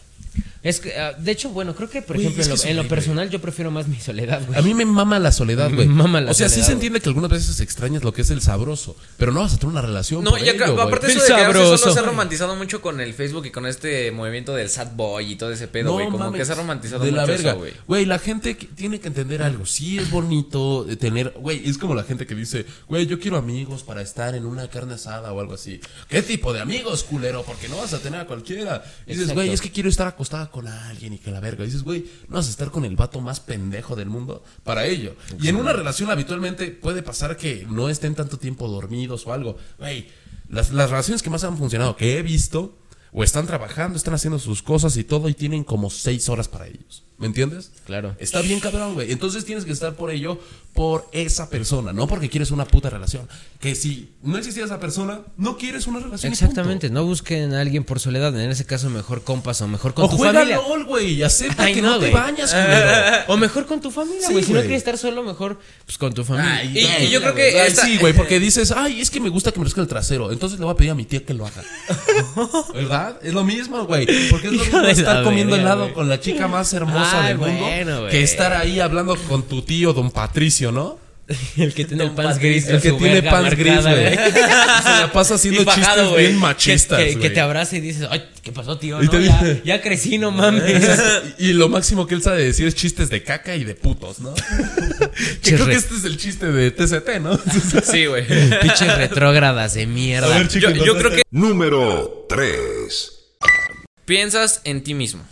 Es que, ah, de hecho, bueno, creo que, por Güey, ejemplo, es en que lo, en personal yo prefiero más mi soledad, güey. A mí me mama la soledad, güey. Me mama la o sea, sí soledad, se güey. entiende que algunas veces extrañas lo que es el sabroso, pero no vas a tener una relación. No, por y acá- ello, güey. aparte eso de quedarse sabroso. solo se ha romantizado mucho con el Facebook y con este movimiento del sad boy y todo ese pedo, güey. Como mames, que se ha romantizado de mucho la verga. eso, güey. Güey, la gente que- tiene que entender algo. Sí es bonito de tener, güey, es como la gente que dice, güey, yo quiero amigos para estar en una carne asada o algo así. ¿Qué tipo de amigos, culero? Porque no vas a tener a cualquiera. Y dices, Exacto. güey, es que quiero estar acostada con alguien y que la verga. Y dices, güey, no vas a estar con el vato más pendejo del mundo para ello. Y en una relación habitualmente puede pasar que no estén tanto tiempo dormidos o algo. Güey, las, las relaciones que más han funcionado que he visto o están trabajando, están haciendo sus cosas y todo y tienen como seis horas para ellos. ¿Me entiendes? Claro. Está bien cabrón, güey. Entonces tienes que estar por ello, por esa persona, no porque quieres una puta relación. Que si no existiera esa persona, no quieres una relación. Exactamente, no busquen a alguien por soledad, en ese caso mejor compas o mejor con O tu juega familia. LOL, güey. Acepta Ay, que no, no, te bañas, culero. O mejor con tu familia, Sí, güey. si no quieres estar solo, mejor pues con tu familia. Ay, Y- yo creo que esta- sí, güey, porque dices, ay, es que me gusta que me rasque el trasero. Entonces le voy a pedir a mi tía que lo haga. ¿Verdad? Es lo mismo, güey. Porque es lo mismo estar comiendo helado con la chica más hermosa Ay, del mundo bueno, güey. que estar ahí hablando con tu tío, don Patricio, ¿no? el que tiene el pants gris. El que tiene pants gris, güey. Se la pasa haciendo bajado, chistes güey. bien machistas, Que, que- te abraza y dices, ay, ¿qué pasó, tío? Y No, te ya, dice- ya crecí, no mames. Y lo máximo que él sabe decir es chistes de caca y de putos, ¿no? que creo que este es el chiste de TCT, ¿no? Sí, güey. Pinches retrógradas de mierda. A ver, chico, Yo, yo creo que Número 3. piensas en ti mismo,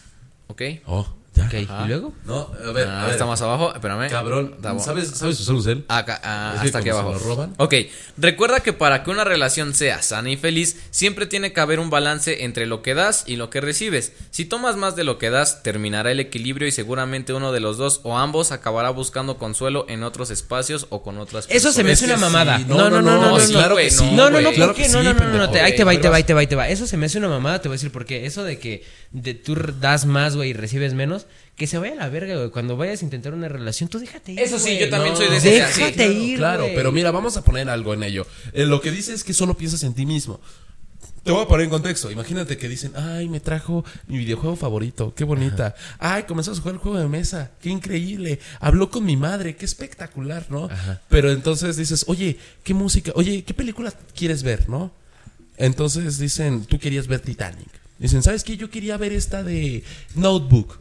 ¿ok? Oh, ya. Ok, ¿y luego? No, a ver, Ah, a ver. está más abajo, espérame. Cabrón, ¿sabes, ¿sabes usar un cel? Acá, ah, hasta aquí se abajo. lo roban. Ok, recuerda que para que una relación sea sana y feliz, siempre tiene que haber un balance entre lo que das y lo que recibes. Si tomas más de lo que das, terminará el equilibrio y seguramente uno de los dos o ambos acabará buscando consuelo en otros espacios o con otras Eso se me hace una mamada. sí, No, no, no, no, no, sí, no, claro que sí, No, no, no, güey. ¿por Claro que No, sí, no, no, no, no, ahí te va, ahí te va, ahí te va, ahí te va. Eso se me hace una mamada, te voy a decir por qué. Eso de que de, tú das más, güey, y recibes menos, que se vaya a la verga, güey. Cuando vayas a intentar una relación, tú déjate ir. Eso sí, güey. yo también No. soy de ese, Déjate sí, ir, claro, güey. pero mira, vamos a poner algo en ello. Eh, lo que dice es que solo piensas en ti mismo. Te voy a poner en contexto. Imagínate que dicen, ay, me trajo mi videojuego favorito, qué bonita. Ay, comenzó a jugar el juego de mesa, qué increíble. Habló con mi madre, qué espectacular, ¿no? Pero entonces dices, oye, qué música, oye, qué película quieres ver, ¿no? Entonces dicen, tú querías ver Titanic. Dicen, ¿sabes qué? Yo quería ver esta de Notebook.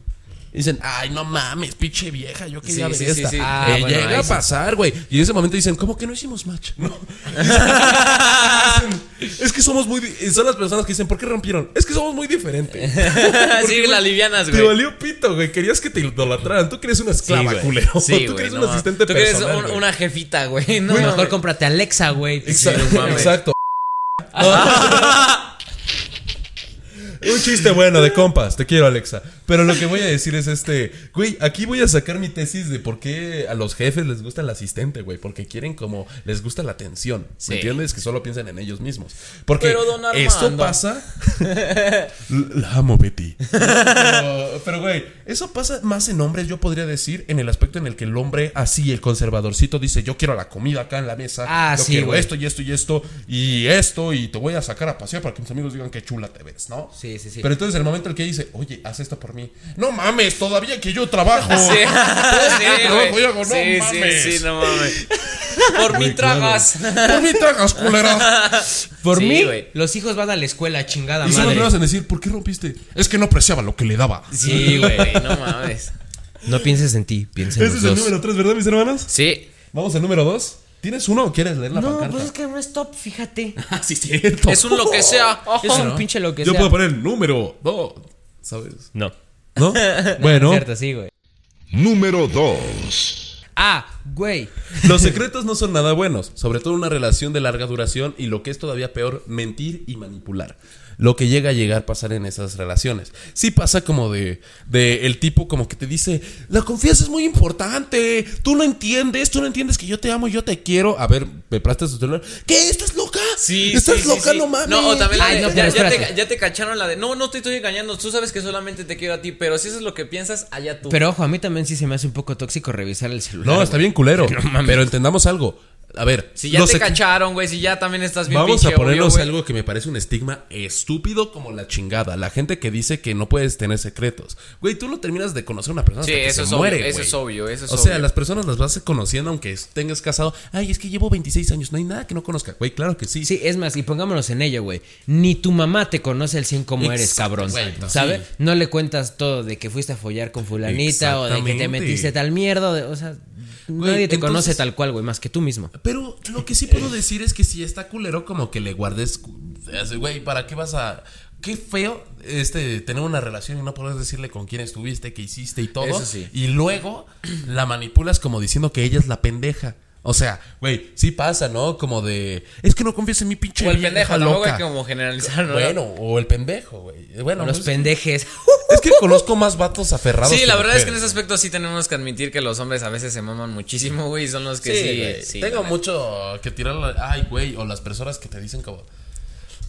Dicen, ay, no mames, pinche vieja, yo quería Sí, ver sí, esta. sí. Ah, Eh, bueno, llega a pasar, güey. Y en ese momento dicen, ¿cómo que no hicimos match? No. es que somos muy. Son las personas que dicen, ¿por qué rompieron? Es que somos muy diferentes. sí, la livianas, Te güey. valió pito, güey. Querías que te idolatraran. Tú querías una esclava, culero. Sí, Tú querías no un asistente Tú un- güey. una jefita, güey. No, Mejor mames. cómprate Alexa, güey. Exacto. No exacto. Un chiste bueno de compas, te quiero Alexa. Pero lo que voy a decir es este, güey, aquí voy a sacar mi tesis de por qué a los jefes les gusta el asistente, güey, porque quieren como les gusta la atención, Sí. ¿me entiendes? Que solo piensan en ellos mismos. Porque Pero, don esto pasa La amo, Betty. Pero, pero, güey, eso pasa más en hombres, yo podría decir, en el aspecto en el que el hombre, así, el conservadorcito, dice: Yo quiero la comida acá en la mesa. Ah, yo sí, quiero güey. esto y esto y esto y esto, y te voy a sacar a pasear para que mis amigos digan qué chula te ves, ¿no? Sí, sí, sí. Pero entonces el momento en el que dice: Oye, haz esto por mí. No mames, todavía que yo trabajo. Sí, sí, trabajo, güey. y hago, no sí, mames. sí, sí, no mames. Por mi tragas. Por mí tragas, culera. Por Sí, mí, los hijos van a la escuela, chingada Y son los madre. primeros en decir: ¿Por qué rompiste? Es que no apreciaba lo que le daba. Sí, güey, no mames. No pienses en ti, piensa en Ese los es el dos. número 3, ¿verdad, mis hermanos? Sí. Vamos al número 2. ¿Tienes uno o quieres leer la No, pancarta? pues es que no es top, fíjate. Ah, sí, cierto. Es un lo que sea. Es un pinche lo que Yo sea. puedo poner el número 2. ¿Sabes? No. ¿No? Bueno. bueno, cierto, sí, güey. Número 2. Ah, güey. los secretos no son nada buenos, sobre todo en una relación de larga duración y lo que es todavía peor, mentir y manipular. Lo que llega a llegar a pasar en esas relaciones. Sí pasa como de, de el tipo como que te dice, la confianza es muy importante, tú no entiendes, tú no entiendes que yo te amo, yo te quiero. A ver, ¿me prestas tu celular? ¿Qué? ¿Estás loca? Sí, ¿Estás sí, loca? sí. No mames. No, o también la Ay, de- no, ya, te, espérate. ya te cacharon la de. No, no te estoy engañando. Tú sabes que solamente te quiero a ti, pero si eso es lo que piensas, allá tú. Pero ojo, a mí también sí se me hace un poco tóxico revisar el celular. No, está bien culero. pero entendamos algo. A ver, si ya te sec- cacharon, güey, si ya también estás bien Vamos pinche a ponernos obvio, algo que me parece un estigma estúpido como la chingada. La gente que dice que no puedes tener secretos. Güey, tú no terminas de conocer a una persona Sí, hasta que eso se es obvio, muere, eso güey. es obvio, eso es O sea, obvio. las personas las vas conociendo aunque tengas casado. Ay, es que llevo 26 años, no hay nada que no conozca. Güey, claro que sí. Sí, es más, y pongámonos en ello, güey. Ni tu mamá te conoce al 100 como eres, cabrón. ¿Sabes? sí. No le cuentas todo de que fuiste a follar con fulanita o de que te metiste tal mierda. de- o sea, Güey, nadie te conoce tal cual, güey, más que tú mismo. Pero lo que sí puedo decir es que si está culero, como que le guardes. Güey, ¿para qué vas a.? Qué feo este tener una relación y no poder decirle con quién estuviste, qué hiciste y todo. Eso sí. Y luego la manipulas como diciendo que ella es la pendeja. O sea, güey, sí pasa, ¿no? Como de. Es que no confías en mi pinche O el pendejo, tampoco hay loca. que como generalizar, ¿no? Bueno, o el pendejo, güey. Bueno, Los pues, pendejes. es que conozco más vatos aferrados. Sí, la verdad es que en ese aspecto sí tenemos que admitir que los hombres a veces se maman muchísimo, güey, son los que Sí, sí. güey. sí, Tengo mucho que tirarle. Ay, güey. O las personas que te dicen como.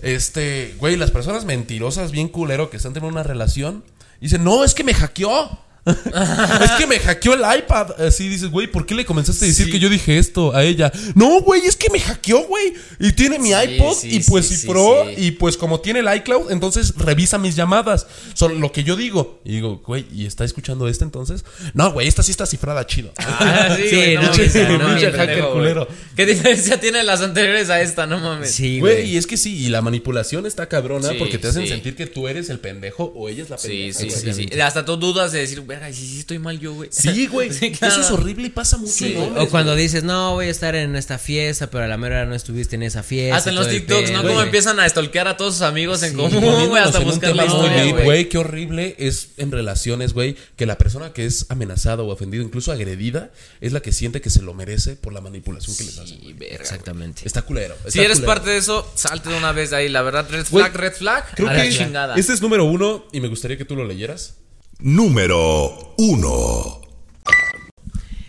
Este, güey, las personas mentirosas, bien culero, que están teniendo una relación. Dicen, no, es que me hackeó. es que me hackeó el iPad. Así dices, güey, ¿por qué le comenzaste a decir Sí. que yo dije esto a ella? No, güey, es que me hackeó, güey. Y tiene mi Sí, iPod sí, y pues sí, cifró. sí, sí. Y pues como tiene el iCloud, entonces revisa mis llamadas. Son lo que yo digo. Y digo, güey, ¿y está escuchando esta entonces? No, güey, esta sí está cifrada chido. Ah, sí, no, no, hacker culero. ¿Qué diferencia tiene las anteriores a esta? No mames. Sí, Güey, güey. y es que sí, y la manipulación está cabrona Sí, porque te hacen sí. sentir que tú eres el pendejo o ella es la Sí, pendeja. sí, sí, sí. Hasta tú dudas de decir, verga, ¿y si sí estoy mal yo, güey. Sí, güey. Sí, claro. Eso es horrible y pasa mucho Sí. en hombres, O cuando güey. dices, no, voy a estar en esta fiesta, pero a la mera hora no estuviste en esa fiesta. Hasta en los TikToks, ¿no? Como empiezan a stalkear a todos sus amigos en común, güey, hasta buscar la historia, güey. güey, qué horrible es en relaciones, güey, que la persona que es amenazada o ofendida, incluso agredida, es la que siente que se lo merece por la manipulación que les hacen. Sí, verga, Exactamente. Está culero. Si eres culero. parte de eso, salte de una vez de ahí. La verdad, red Güey, flag, red flag. Creo a la que chingada. este es número uno y me gustaría que tú lo leyeras. Número 1.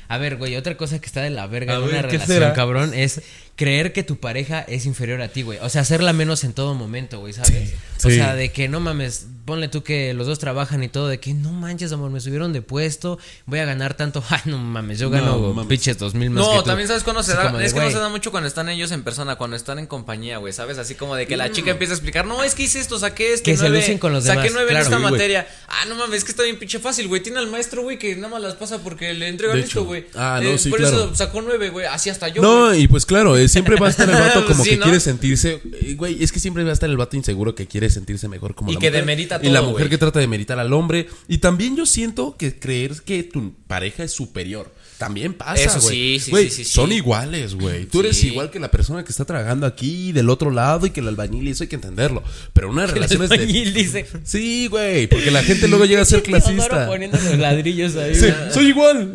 A ver, güey, otra cosa que está de la verga A en ver, una ¿qué relación, será? cabrón, es creer que tu pareja es inferior a ti, güey. O sea, hacerla menos en todo momento, güey, ¿sabes? O sí. sea, de que no mames, ponle tú que los dos trabajan y todo, de que no manches, amor, me subieron de puesto, voy a ganar tanto. Ay, no mames, yo gano No, mames. pinches dos mil más que No, tú. también sabes cuándo se Así da. como de, Es que no se da mucho cuando están ellos en persona, cuando están en compañía, güey, ¿sabes? Así como de que la chica empieza a explicar, no, es que hice esto, saqué este. Que se nueve, lucen con los Saqué demás, nueve claro. en esta materia. Ah, no mames, es que está bien pinche fácil, güey. Tiene al maestro, güey, que nada más las pasa porque le entregan esto, güey. Ah, no, Eh, sí, Por claro. eso sacó nueve, güey. Así hasta yo. No, y pues claro, siempre va a estar el vato como Sí, que ¿no? quiere sentirse. eh, Güey, es que siempre va a estar el vato inseguro que quiere sentirse mejor como Y la que mujer. demerita Y la todo, mujer que trata de meritar al hombre. Y también yo siento que creer que tu pareja es superior. También pasa, Eso güey. sí, sí, Güey, sí. Son iguales, güey. Tú eres igual que la persona que está tragando aquí del otro lado y que el albañil, y eso hay que entenderlo. Pero una relación es de... Albañil dice. Sí, güey, porque la gente luego llega a ser clasista. ladrillos ahí. Sí, soy igual.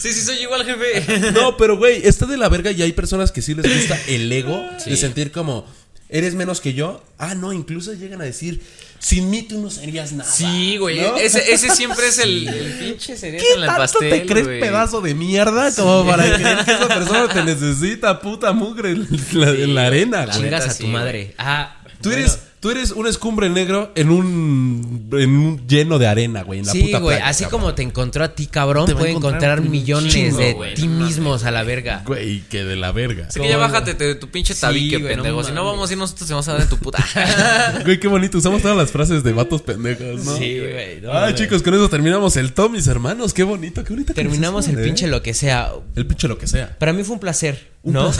Sí, sí, soy igual, jefe. No, pero güey, está de la verga y hay personas que sí les gusta el ego Sí. de sentir como, eres menos que yo. Ah, no, incluso llegan a decir, sin mí tú no serías nada. Sí, güey. ¿No? Ese, ese siempre es el, el pinche cerezo ¿Qué en el tanto pastel. te crees güey. pedazo de mierda como para creer que esa persona te necesita, puta mugre, en la, en la arena, güey? Chingas a tu madre. Ah, Tú bueno. eres, tú eres un escumbre negro en un, en un lleno de arena, güey, en la Sí, puta güey, playa, así cabrón. como te encontró a ti, cabrón, Te puede encontrar encontrar millones chingo, de güey, ti no mames. mismos a la verga. Güey, que de la verga. Así que ya bájate de tu pinche Sí, tabique, no pendejo. si no vamos a ir nosotros, te vamos a dar en tu puta. Güey, qué bonito. Usamos todas las frases de vatos pendejos, ¿no? Sí, güey. no Ay, mames. chicos, con eso terminamos el top, mis hermanos. Qué bonito, qué bonito. Terminamos el pinche lo que sea. El pinche lo que sea. Para mí fue un placer, ¿no?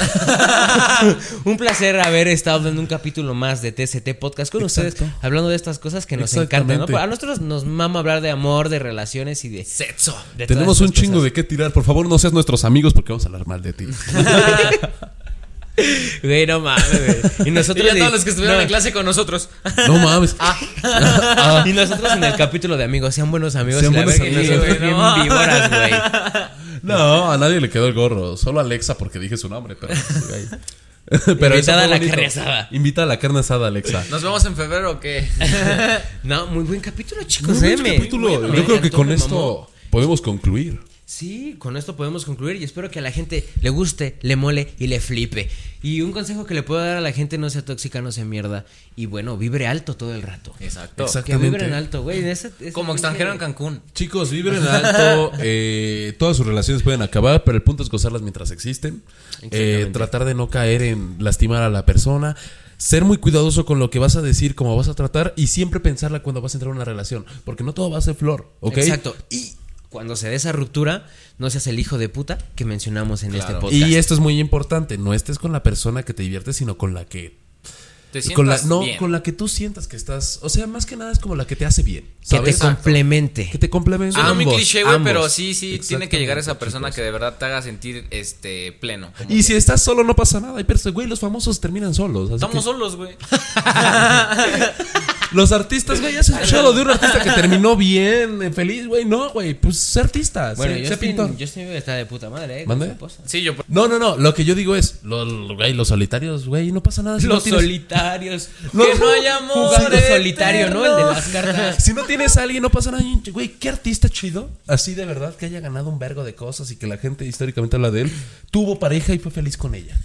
un placer haber estado en un capítulo más de TCT Podcast con ustedes, hablando de estas cosas que nos encantan, ¿no? A nosotros nos mama hablar de amor, de relaciones y de... Sexo. de Tenemos un chingo cosas. de qué tirar. Por favor, no seas nuestros amigos porque vamos a hablar mal de ti. Güey, no mames, güey. Y Y nosotros... ya todos los que estuvieron no. en clase con nosotros. No mames. Y nosotros en el capítulo de amigos, sean buenos amigos. Sean buenos amigos. Sí, bien güey, no. víboras, güey. No, a nadie le quedó el gorro. Solo a Alexa porque dije su nombre. Pero, güey. Pero Invitada a la bonito. carne asada. Invita a la carne asada, Alexa. ¿Nos vemos en febrero o qué? No, muy buen capítulo, chicos. Muy buen capítulo. Yo creo que con esto mamó. podemos concluir. Sí, con esto podemos concluir y espero que a la gente le guste, le mole y le flipe. Y un consejo que le puedo dar a la gente, no sea tóxica, no sea mierda. Y bueno, vibre alto todo el rato. Exacto. Que vibren alto, güey. Como extranjero en Cancún. Chicos, vibren alto. eh, todas sus relaciones pueden acabar, pero el punto es gozarlas mientras existen. Eh, tratar de no caer en lastimar a la persona. Ser muy cuidadoso con lo que vas a decir, cómo vas a tratar y siempre pensarla cuando vas a entrar en una relación. Porque no todo va a ser flor, ¿ok? Exacto. Y cuando se dé esa ruptura, no seas el hijo de puta que mencionamos en este podcast. Y esto es muy importante. No estés con la persona que te divierte, sino con la que. Te Con la, no, bien. con la que tú sientas que estás. O sea, más que nada es como la que te hace bien. que te complemente. Que te complemente. Suena muy Ambos, cliché, güey, pero sí, sí, tiene que llegar esa persona chicos. que de verdad te haga sentir este pleno. Y que- si estás solo, no pasa nada. Hay personas, güey, los famosos terminan solos. así Estamos que- solos, güey. Los artistas, güey, ¿has escuchado de un artista que terminó bien, eh, feliz, güey? No, güey, pues sé artista, Bueno, sé, yo sé estoy, pintor. yo estoy está de puta madre, eh. con ¿Mande? su esposa. Sí, yo. No, no, no, lo que yo digo es, lo- lo- güey, los solitarios, güey, no pasa nada. Si Los no tienes- solitarios. No, que no hay amor. Eterno. solitario, ¿no? El de las cartas. Si no tienes a alguien, no pasa nada. Güey, ¿qué artista chido? Así de verdad, que haya ganado un vergo de cosas y que la gente históricamente habla de él. Tuvo pareja y fue feliz con ella.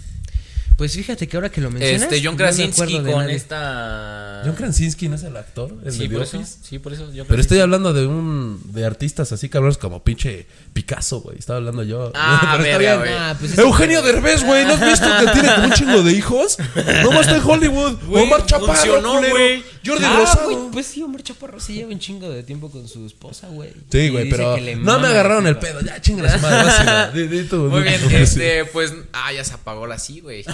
Pues fíjate que ahora que lo mencionas. Este, John Krasinski con esta. John Krasinski no es el actor, el Sí, de por eso. Sí, por eso. John Pero estoy hablando de un de artistas así cabrones como pinche Picasso, güey. Estaba hablando yo. Ah, Pero está verga, bien. güey. Ah, pues Eugenio Derbez, güey. ¿No has visto que tiene como un chingo de hijos? No está en Hollywood. Omar Chaparro, güey. Jordi Ah, Rosado. pues sí, Omar Chaparro se lleva un chingo de tiempo con su esposa, güey. Sí, güey, pero que no me agarraron el pedo. Ya, chinga su madre. Muy bien, este, pues. Ah, ya se apagó la sí, güey.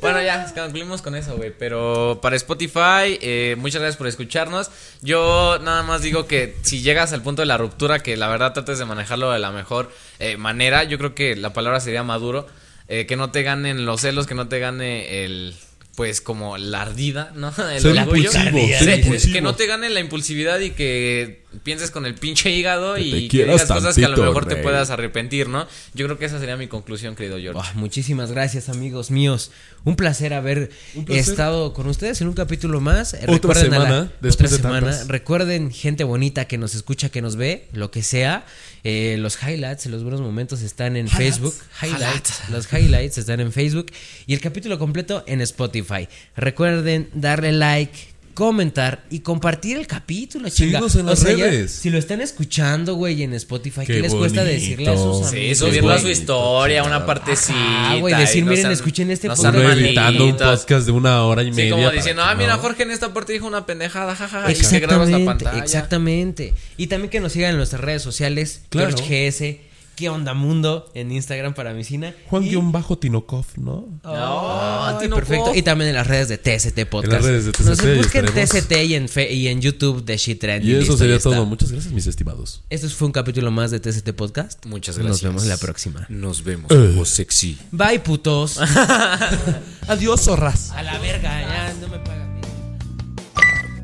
Bueno, ya concluimos con eso, güey. Pero para Spotify, eh, muchas gracias por escucharnos. Yo nada más digo que si llegas al punto de la ruptura, que la verdad trates de manejarlo de la mejor eh, manera. Yo creo que la palabra sería maduro. eh, que no te ganen los celos, que no te gane el. Pues como la ardida, ¿no? El Ser orgullo. impulsivo, Sí, ser impulsivo. Que no te gane la impulsividad y que pienses con el pinche hígado Que te y que digas cosas que a lo mejor te puedas arrepentir, ¿no? Yo creo que esa sería mi conclusión, querido George. Muchísimas gracias, amigos míos. Un placer haber placer. estado con ustedes en un capítulo más. Otra recuerden a la- semana, después otra de semana. tantas. Recuerden, gente bonita que nos escucha, que nos ve, lo que sea. eh, los highlights, los buenos momentos están en Facebook. Highlights. Los highlights están en Facebook. Y el capítulo completo en Spotify. Recuerden darle like. Comentar y compartir el capítulo, chinga. Síguenos en las ya, redes. si lo están escuchando, güey, en Spotify, ¿qué, Qué les cuesta decirle a sus amigos? Sí, subirlo a su historia, una partecita. Ajá, güey, decir, no miren, sean- escuchen este no podcast. editando un podcast de una hora y Sí, media. como para diciendo, ah, mira, no. Jorge en esta parte dijo una pendejada, jajaja, y grabas la Exactamente, pantalla. exactamente. Y también que nos sigan en nuestras redes sociales, Claro. George GS, qué onda mundo en Instagram para mi cine. Juan-Tinokov, ¿no? No, Ay, Tino perfecto. Y también en las redes de TST Podcast. En las redes de TST Nos y busquen. TST y en, fe- y en YouTube de Shit Trending. Y eso sería todo. Muchas gracias, mis estimados. Esto fue un capítulo más de TST Podcast. Muchas gracias. Nos vemos en la próxima. Nos vemos. Eh. como sexy. Bye, putos. Adiós, zorras. A la verga, ya no me pagan.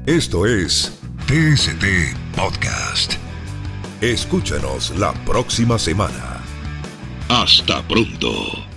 Esto es TST Podcast. Escúchanos la próxima semana. Hasta pronto.